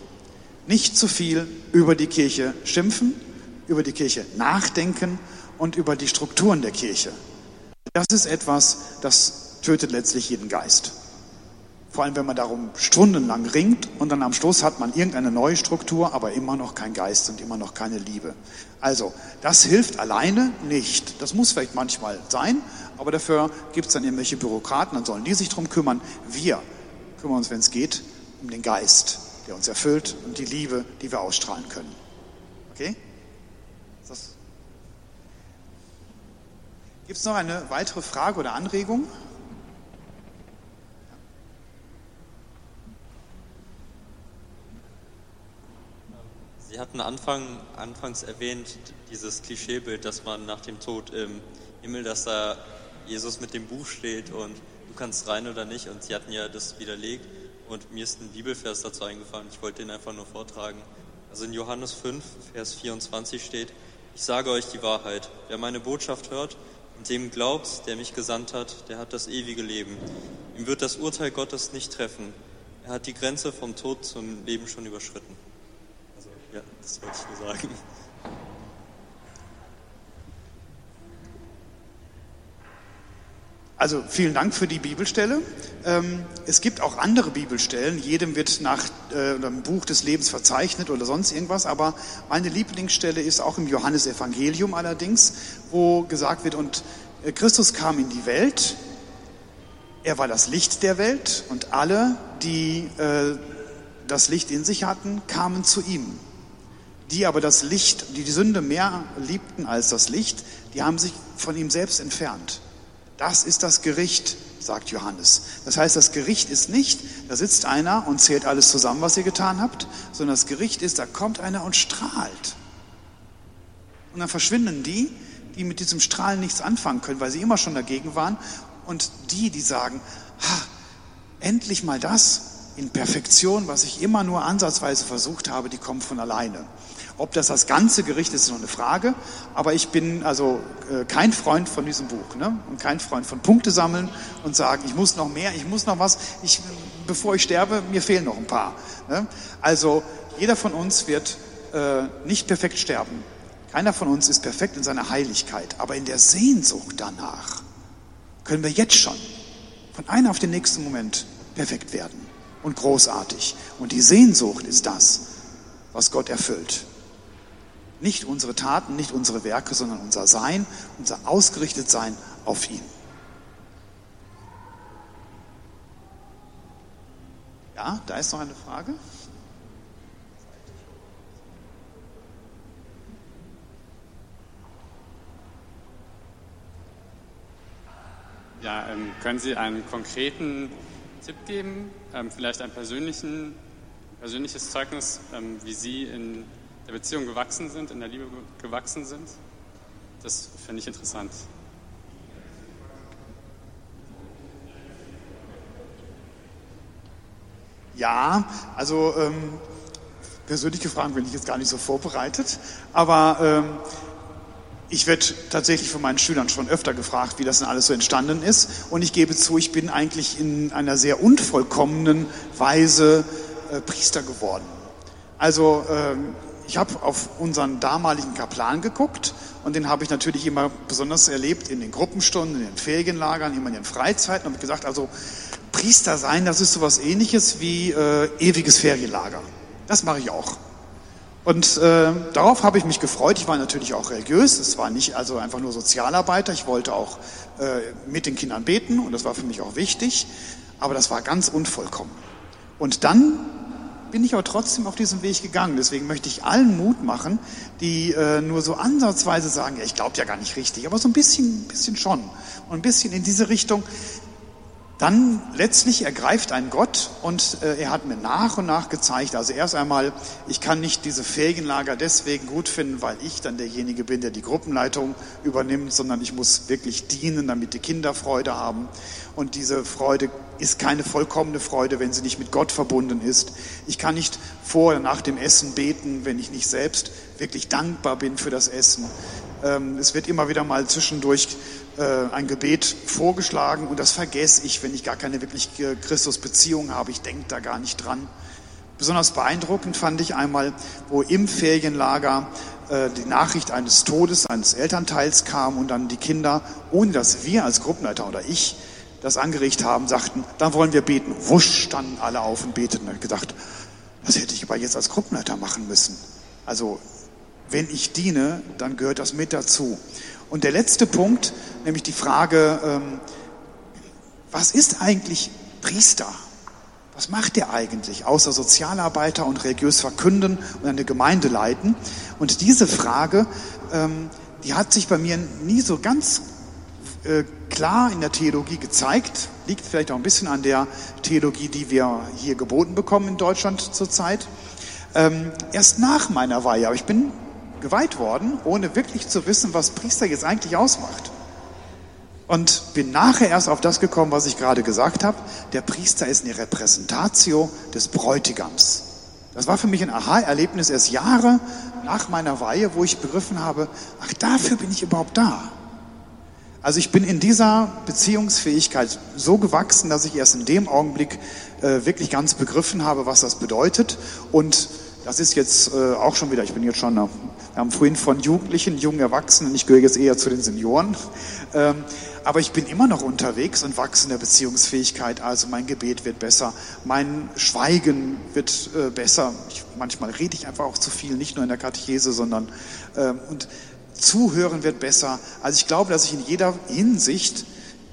Nicht zu viel über die Kirche schimpfen, über die Kirche nachdenken und über die Strukturen der Kirche. Das ist etwas, das tötet letztlich jeden Geist. Vor allem, wenn man darum stundenlang ringt und dann am Schluss hat man irgendeine neue Struktur, aber immer noch kein Geist und immer noch keine Liebe. Also, das hilft alleine nicht. Das muss vielleicht manchmal sein, aber dafür gibt es dann irgendwelche Bürokraten, dann sollen die sich darum kümmern. Wir kümmern uns, wenn es geht, um den Geist, der uns erfüllt und die Liebe, die wir ausstrahlen können. Okay? Gibt es noch eine weitere Frage oder Anregung? Sie hatten Anfang, anfangs erwähnt, dieses Klischeebild, dass man nach dem Tod im Himmel, dass da Jesus mit dem Buch steht und du kannst rein oder nicht. Und Sie hatten ja das widerlegt. Und mir ist ein Bibelvers dazu eingefallen. Ich wollte den einfach nur vortragen. Also in Johannes 5, Vers 24 steht, ich sage euch die Wahrheit. Wer meine Botschaft hört und dem glaubt, der mich gesandt hat, der hat das ewige Leben. Ihm wird das Urteil Gottes nicht treffen. Er hat die Grenze vom Tod zum Leben schon überschritten. Ja, das wollte ich nur sagen. Also vielen Dank für die Bibelstelle. Ähm, es gibt auch andere Bibelstellen. Jedem wird nach einem äh, Buch des Lebens verzeichnet oder sonst irgendwas. Aber meine Lieblingsstelle ist auch im Johannesevangelium allerdings, wo gesagt wird, und äh, Christus kam in die Welt. Er war das Licht der Welt und alle, die äh, das Licht in sich hatten, kamen zu ihm die aber das Licht, die die Sünde mehr liebten als das Licht, die haben sich von ihm selbst entfernt. Das ist das Gericht, sagt Johannes. Das heißt, das Gericht ist nicht, da sitzt einer und zählt alles zusammen, was ihr getan habt, sondern das Gericht ist, da kommt einer und strahlt. Und dann verschwinden die, die mit diesem Strahlen nichts anfangen können, weil sie immer schon dagegen waren. Und die, die sagen, ha, endlich mal das in Perfektion, was ich immer nur ansatzweise versucht habe, die kommen von alleine. Ob das das ganze Gericht ist, ist noch eine Frage. Aber ich bin also äh, kein Freund von diesem Buch ne? und kein Freund von Punkte sammeln und sagen, ich muss noch mehr, ich muss noch was. Ich, bevor ich sterbe, mir fehlen noch ein paar. Ne? Also jeder von uns wird äh, nicht perfekt sterben. Keiner von uns ist perfekt in seiner Heiligkeit. Aber in der Sehnsucht danach können wir jetzt schon von einem auf den nächsten Moment perfekt werden und großartig. Und die Sehnsucht ist das, was Gott erfüllt. Nicht unsere Taten, nicht unsere Werke, sondern unser Sein, unser ausgerichtet Sein auf ihn. Ja, da ist noch eine Frage. Ja, ähm, können Sie einen konkreten Tipp geben, ähm, vielleicht ein persönliches Zeugnis, ähm, wie Sie in der Beziehung gewachsen sind, in der Liebe gewachsen sind. Das finde ich interessant. Ja, also ähm, persönliche Fragen bin ich jetzt gar nicht so vorbereitet, aber ähm, ich werde tatsächlich von meinen Schülern schon öfter gefragt, wie das denn alles so entstanden ist. Und ich gebe zu, ich bin eigentlich in einer sehr unvollkommenen Weise äh, Priester geworden. Also ähm, ich habe auf unseren damaligen Kaplan geguckt und den habe ich natürlich immer besonders erlebt in den Gruppenstunden, in den Ferienlagern, immer in den Freizeiten und gesagt, also Priester sein, das ist sowas ähnliches wie äh, ewiges Ferienlager. Das mache ich auch. Und äh, darauf habe ich mich gefreut. Ich war natürlich auch religiös. Es war nicht also einfach nur Sozialarbeiter. Ich wollte auch äh, mit den Kindern beten und das war für mich auch wichtig. Aber das war ganz unvollkommen. Und dann bin ich aber trotzdem auf diesem Weg gegangen. Deswegen möchte ich allen Mut machen, die äh, nur so ansatzweise sagen, ja, ich glaube ja gar nicht richtig, aber so ein bisschen, bisschen schon. Und ein bisschen in diese Richtung, dann letztlich ergreift ein Gott und äh, er hat mir nach und nach gezeigt, also erst einmal, ich kann nicht diese Ferienlager deswegen gut finden, weil ich dann derjenige bin, der die Gruppenleitung übernimmt, sondern ich muss wirklich dienen, damit die Kinder Freude haben. Und diese Freude ist keine vollkommene Freude, wenn sie nicht mit Gott verbunden ist. Ich kann nicht vor oder nach dem Essen beten, wenn ich nicht selbst wirklich dankbar bin für das Essen. Ähm, es wird immer wieder mal zwischendurch äh, ein Gebet vorgeschlagen und das vergesse ich, wenn ich gar keine wirklich Christusbeziehung habe. Ich denke da gar nicht dran. Besonders beeindruckend fand ich einmal, wo im Ferienlager äh, die Nachricht eines Todes eines Elternteils kam und dann die Kinder, ohne dass wir als Gruppenleiter oder ich das angeregt haben, sagten, dann wollen wir beten. Wusch standen alle auf und beteten. Und ich gedacht, das hätte ich aber jetzt als Gruppenleiter machen müssen. Also wenn ich diene, dann gehört das mit dazu. Und der letzte Punkt, nämlich die Frage, ähm, was ist eigentlich Priester? Was macht der eigentlich, außer Sozialarbeiter und religiös verkünden und eine Gemeinde leiten? Und diese Frage, ähm, die hat sich bei mir nie so ganz klar in der Theologie gezeigt. Liegt vielleicht auch ein bisschen an der Theologie, die wir hier geboten bekommen in Deutschland zurzeit. Ähm, erst nach meiner Weihe, aber ich bin geweiht worden, ohne wirklich zu wissen, was Priester jetzt eigentlich ausmacht. Und bin nachher erst auf das gekommen, was ich gerade gesagt habe. Der Priester ist eine Repräsentatio des Bräutigams. Das war für mich ein Aha-Erlebnis erst Jahre nach meiner Weihe, wo ich begriffen habe, ach, dafür bin ich überhaupt da. Also ich bin in dieser Beziehungsfähigkeit so gewachsen, dass ich erst in dem Augenblick äh, wirklich ganz begriffen habe, was das bedeutet. Und das ist jetzt äh, auch schon wieder, ich bin jetzt schon wir haben vorhin von Jugendlichen, jungen Erwachsenen, ich gehöre jetzt eher zu den Senioren, ähm, aber ich bin immer noch unterwegs und wachse in der Beziehungsfähigkeit. Also mein Gebet wird besser, mein Schweigen wird äh, besser. Ich, manchmal rede ich einfach auch zu viel, nicht nur in der Katechese, sondern ähm, und Zuhören wird besser. Also ich glaube, dass ich in jeder Hinsicht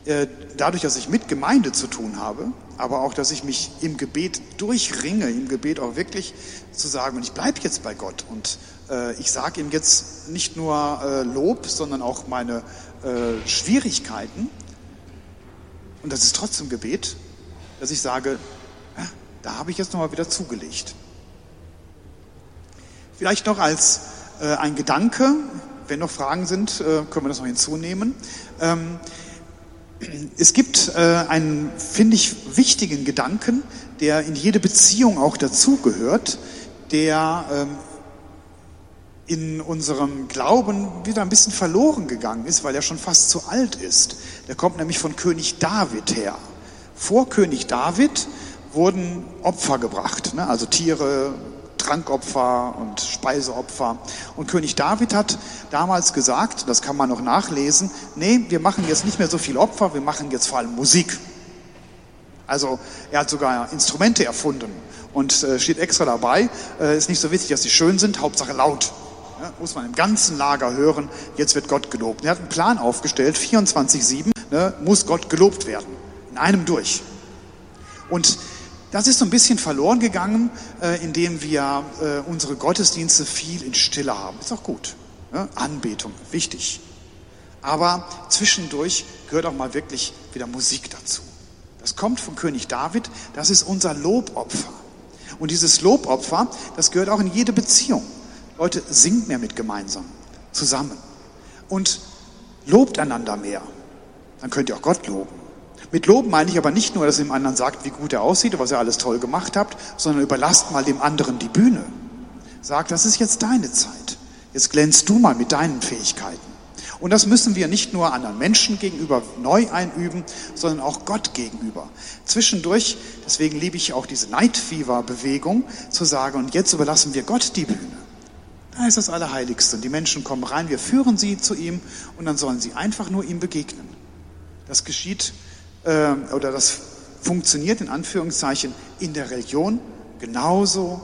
äh, dadurch, dass ich mit Gemeinde zu tun habe, aber auch, dass ich mich im Gebet durchringe, im Gebet auch wirklich zu sagen, und ich bleibe jetzt bei Gott und äh, ich sage ihm jetzt nicht nur äh, Lob, sondern auch meine äh, Schwierigkeiten. Und das ist trotzdem Gebet, dass ich sage, da habe ich jetzt nochmal wieder zugelegt. Vielleicht noch als ein Gedanke, wenn noch Fragen sind, können wir das noch hinzunehmen. Ähm, es gibt einen, finde ich, wichtigen Gedanken, der in jede Beziehung auch dazugehört, der ähm, in unserem Glauben wieder ein bisschen verloren gegangen ist, weil er schon fast zu alt ist. Der kommt nämlich von König David her. Vor König David wurden Opfer gebracht, ne? also Tiere, Trankopfer und Speiseopfer. Und König David hat damals gesagt, das kann man noch nachlesen, nee, wir machen jetzt nicht mehr so viel Opfer, wir machen jetzt vor allem Musik. Also er hat sogar Instrumente erfunden und äh, steht extra dabei, äh, ist nicht so wichtig, dass sie schön sind, Hauptsache laut. Ja, muss man im ganzen Lager hören, jetzt wird Gott gelobt. Er hat einen Plan aufgestellt, 24-7 ne, muss Gott gelobt werden. In einem durch. Und das ist so ein bisschen verloren gegangen, äh, indem wir äh, unsere Gottesdienste viel in Stille haben. Ist auch gut. Ne? Anbetung, wichtig. Aber zwischendurch gehört auch mal wirklich wieder Musik dazu. Das kommt von König David, das ist unser Lobopfer. Und dieses Lobopfer, das gehört auch in jede Beziehung. Leute, singt mehr mit gemeinsam, zusammen. Und lobt einander mehr. Dann könnt ihr auch Gott loben. Mit Loben meine ich aber nicht nur, dass ihr dem anderen sagt, wie gut er aussieht und was ihr alles toll gemacht habt, sondern überlasst mal dem anderen die Bühne. Sagt, das ist jetzt deine Zeit. Jetzt glänzt du mal mit deinen Fähigkeiten. Und das müssen wir nicht nur anderen Menschen gegenüber neu einüben, sondern auch Gott gegenüber. Zwischendurch, deswegen liebe ich auch diese Night Fever Bewegung, zu sagen, und jetzt überlassen wir Gott die Bühne. Da ist das Allerheiligste. Die Menschen kommen rein, wir führen sie zu ihm und dann sollen sie einfach nur ihm begegnen. Das geschieht äh, oder das funktioniert in Anführungszeichen in der Religion genauso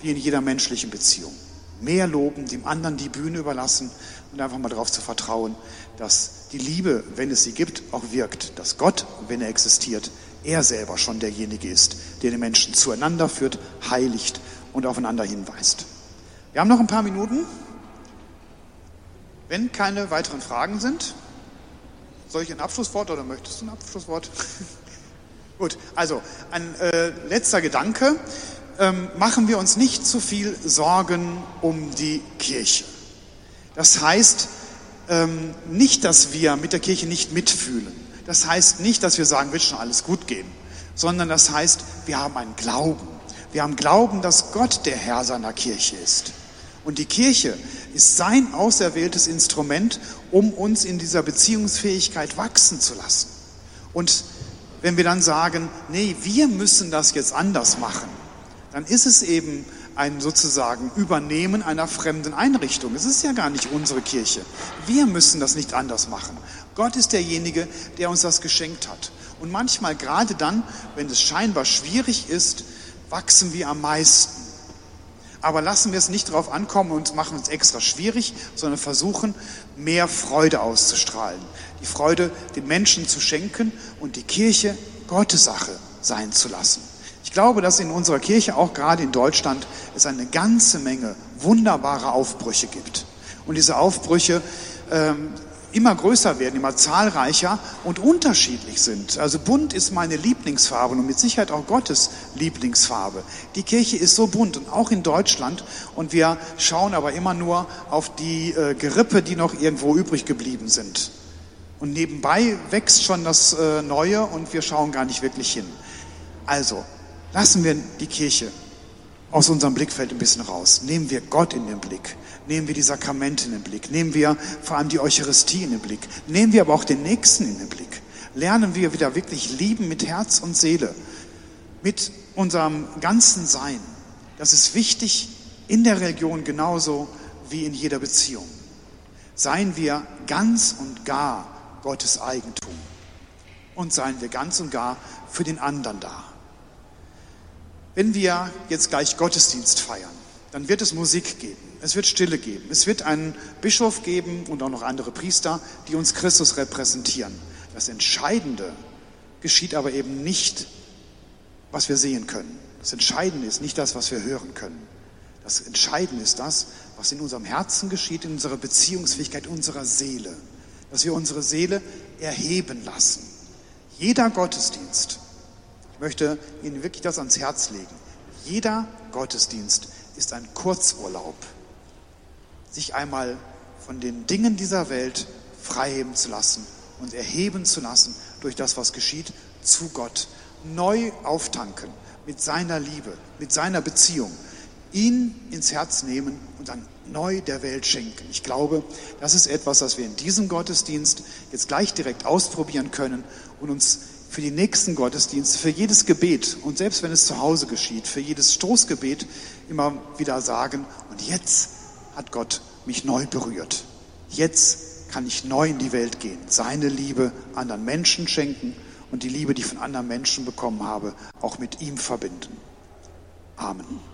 wie in jeder menschlichen Beziehung. mehr loben, dem anderen die Bühne überlassen und einfach mal darauf zu vertrauen, dass die Liebe, wenn es sie gibt, auch wirkt. Dass Gott, wenn er existiert, er selber schon derjenige ist, der die Menschen zueinander führt, heiligt und aufeinander hinweist. Wir haben noch ein paar Minuten. Wenn keine weiteren Fragen sind, soll ich ein Abschlusswort oder möchtest du ein Abschlusswort? Gut, also ein äh, letzter Gedanke. Ähm, machen wir uns nicht zu viel Sorgen um die Kirche. Das heißt ähm, nicht, dass wir mit der Kirche nicht mitfühlen. Das heißt nicht, dass wir sagen, wird schon alles gut gehen, sondern das heißt, wir haben einen Glauben. Wir haben Glauben, dass Gott der Herr seiner Kirche ist. Und die Kirche ist sein auserwähltes Instrument, um uns in dieser Beziehungsfähigkeit wachsen zu lassen. Und wenn wir dann sagen, nee, wir müssen das jetzt anders machen, dann ist es eben ein sozusagen Übernehmen einer fremden Einrichtung. Es ist ja gar nicht unsere Kirche. Wir müssen das nicht anders machen. Gott ist derjenige, der uns das geschenkt hat. Und manchmal, gerade dann, wenn es scheinbar schwierig ist, wachsen wir am meisten. Aber lassen wir es nicht darauf ankommen und machen es extra schwierig, sondern versuchen, mehr Freude auszustrahlen. Die Freude den Menschen zu schenken und die Kirche Gottes Sache sein zu lassen. Ich glaube, dass in unserer Kirche, auch gerade in Deutschland, es eine ganze Menge wunderbare Aufbrüche gibt. Und diese Aufbrüche ähm, immer größer werden, immer zahlreicher und unterschiedlich sind. Also bunt ist meine Lieblingsfarbe und mit Sicherheit auch Gottes Lieblingsfarbe. Die Kirche ist so bunt und auch in Deutschland und wir schauen aber immer nur auf die äh, Gerippe, die noch irgendwo übrig geblieben sind. Und nebenbei wächst schon das äh, Neue und wir schauen gar nicht wirklich hin. Also lassen wir die Kirche aus unserem Blickfeld ein bisschen raus. Nehmen wir Gott in den Blick. Nehmen wir die Sakramente in den Blick. Nehmen wir vor allem die Eucharistie in den Blick. Nehmen wir aber auch den Nächsten in den Blick. Lernen wir wieder wirklich lieben mit Herz und Seele. Mit unserem ganzen Sein. Das ist wichtig in der Religion genauso wie in jeder Beziehung. Seien wir ganz und gar Gottes Eigentum. Und seien wir ganz und gar für den anderen da. Wenn wir jetzt gleich Gottesdienst feiern, dann wird es Musik geben, es wird Stille geben, es wird einen Bischof geben und auch noch andere Priester, die uns Christus repräsentieren. Das Entscheidende geschieht aber eben nicht, was wir sehen können. Das Entscheidende ist nicht das, was wir hören können. Das Entscheidende ist das, was in unserem Herzen geschieht, in unserer Beziehungsfähigkeit, unserer Seele. Dass wir unsere Seele erheben lassen. Jeder Gottesdienst möchte Ihnen wirklich das ans Herz legen. Jeder Gottesdienst ist ein Kurzurlaub, sich einmal von den Dingen dieser Welt freiheben zu lassen und erheben zu lassen durch das, was geschieht, zu Gott. Neu auftanken mit seiner Liebe, mit seiner Beziehung. Ihn ins Herz nehmen und dann neu der Welt schenken. Ich glaube, das ist etwas, was wir in diesem Gottesdienst jetzt gleich direkt ausprobieren können und uns für die nächsten Gottesdienste, für jedes Gebet und selbst wenn es zu Hause geschieht, für jedes Stoßgebet immer wieder sagen, und jetzt hat Gott mich neu berührt. Jetzt kann ich neu in die Welt gehen, seine Liebe anderen Menschen schenken und die Liebe, die ich von anderen Menschen bekommen habe, auch mit ihm verbinden. Amen.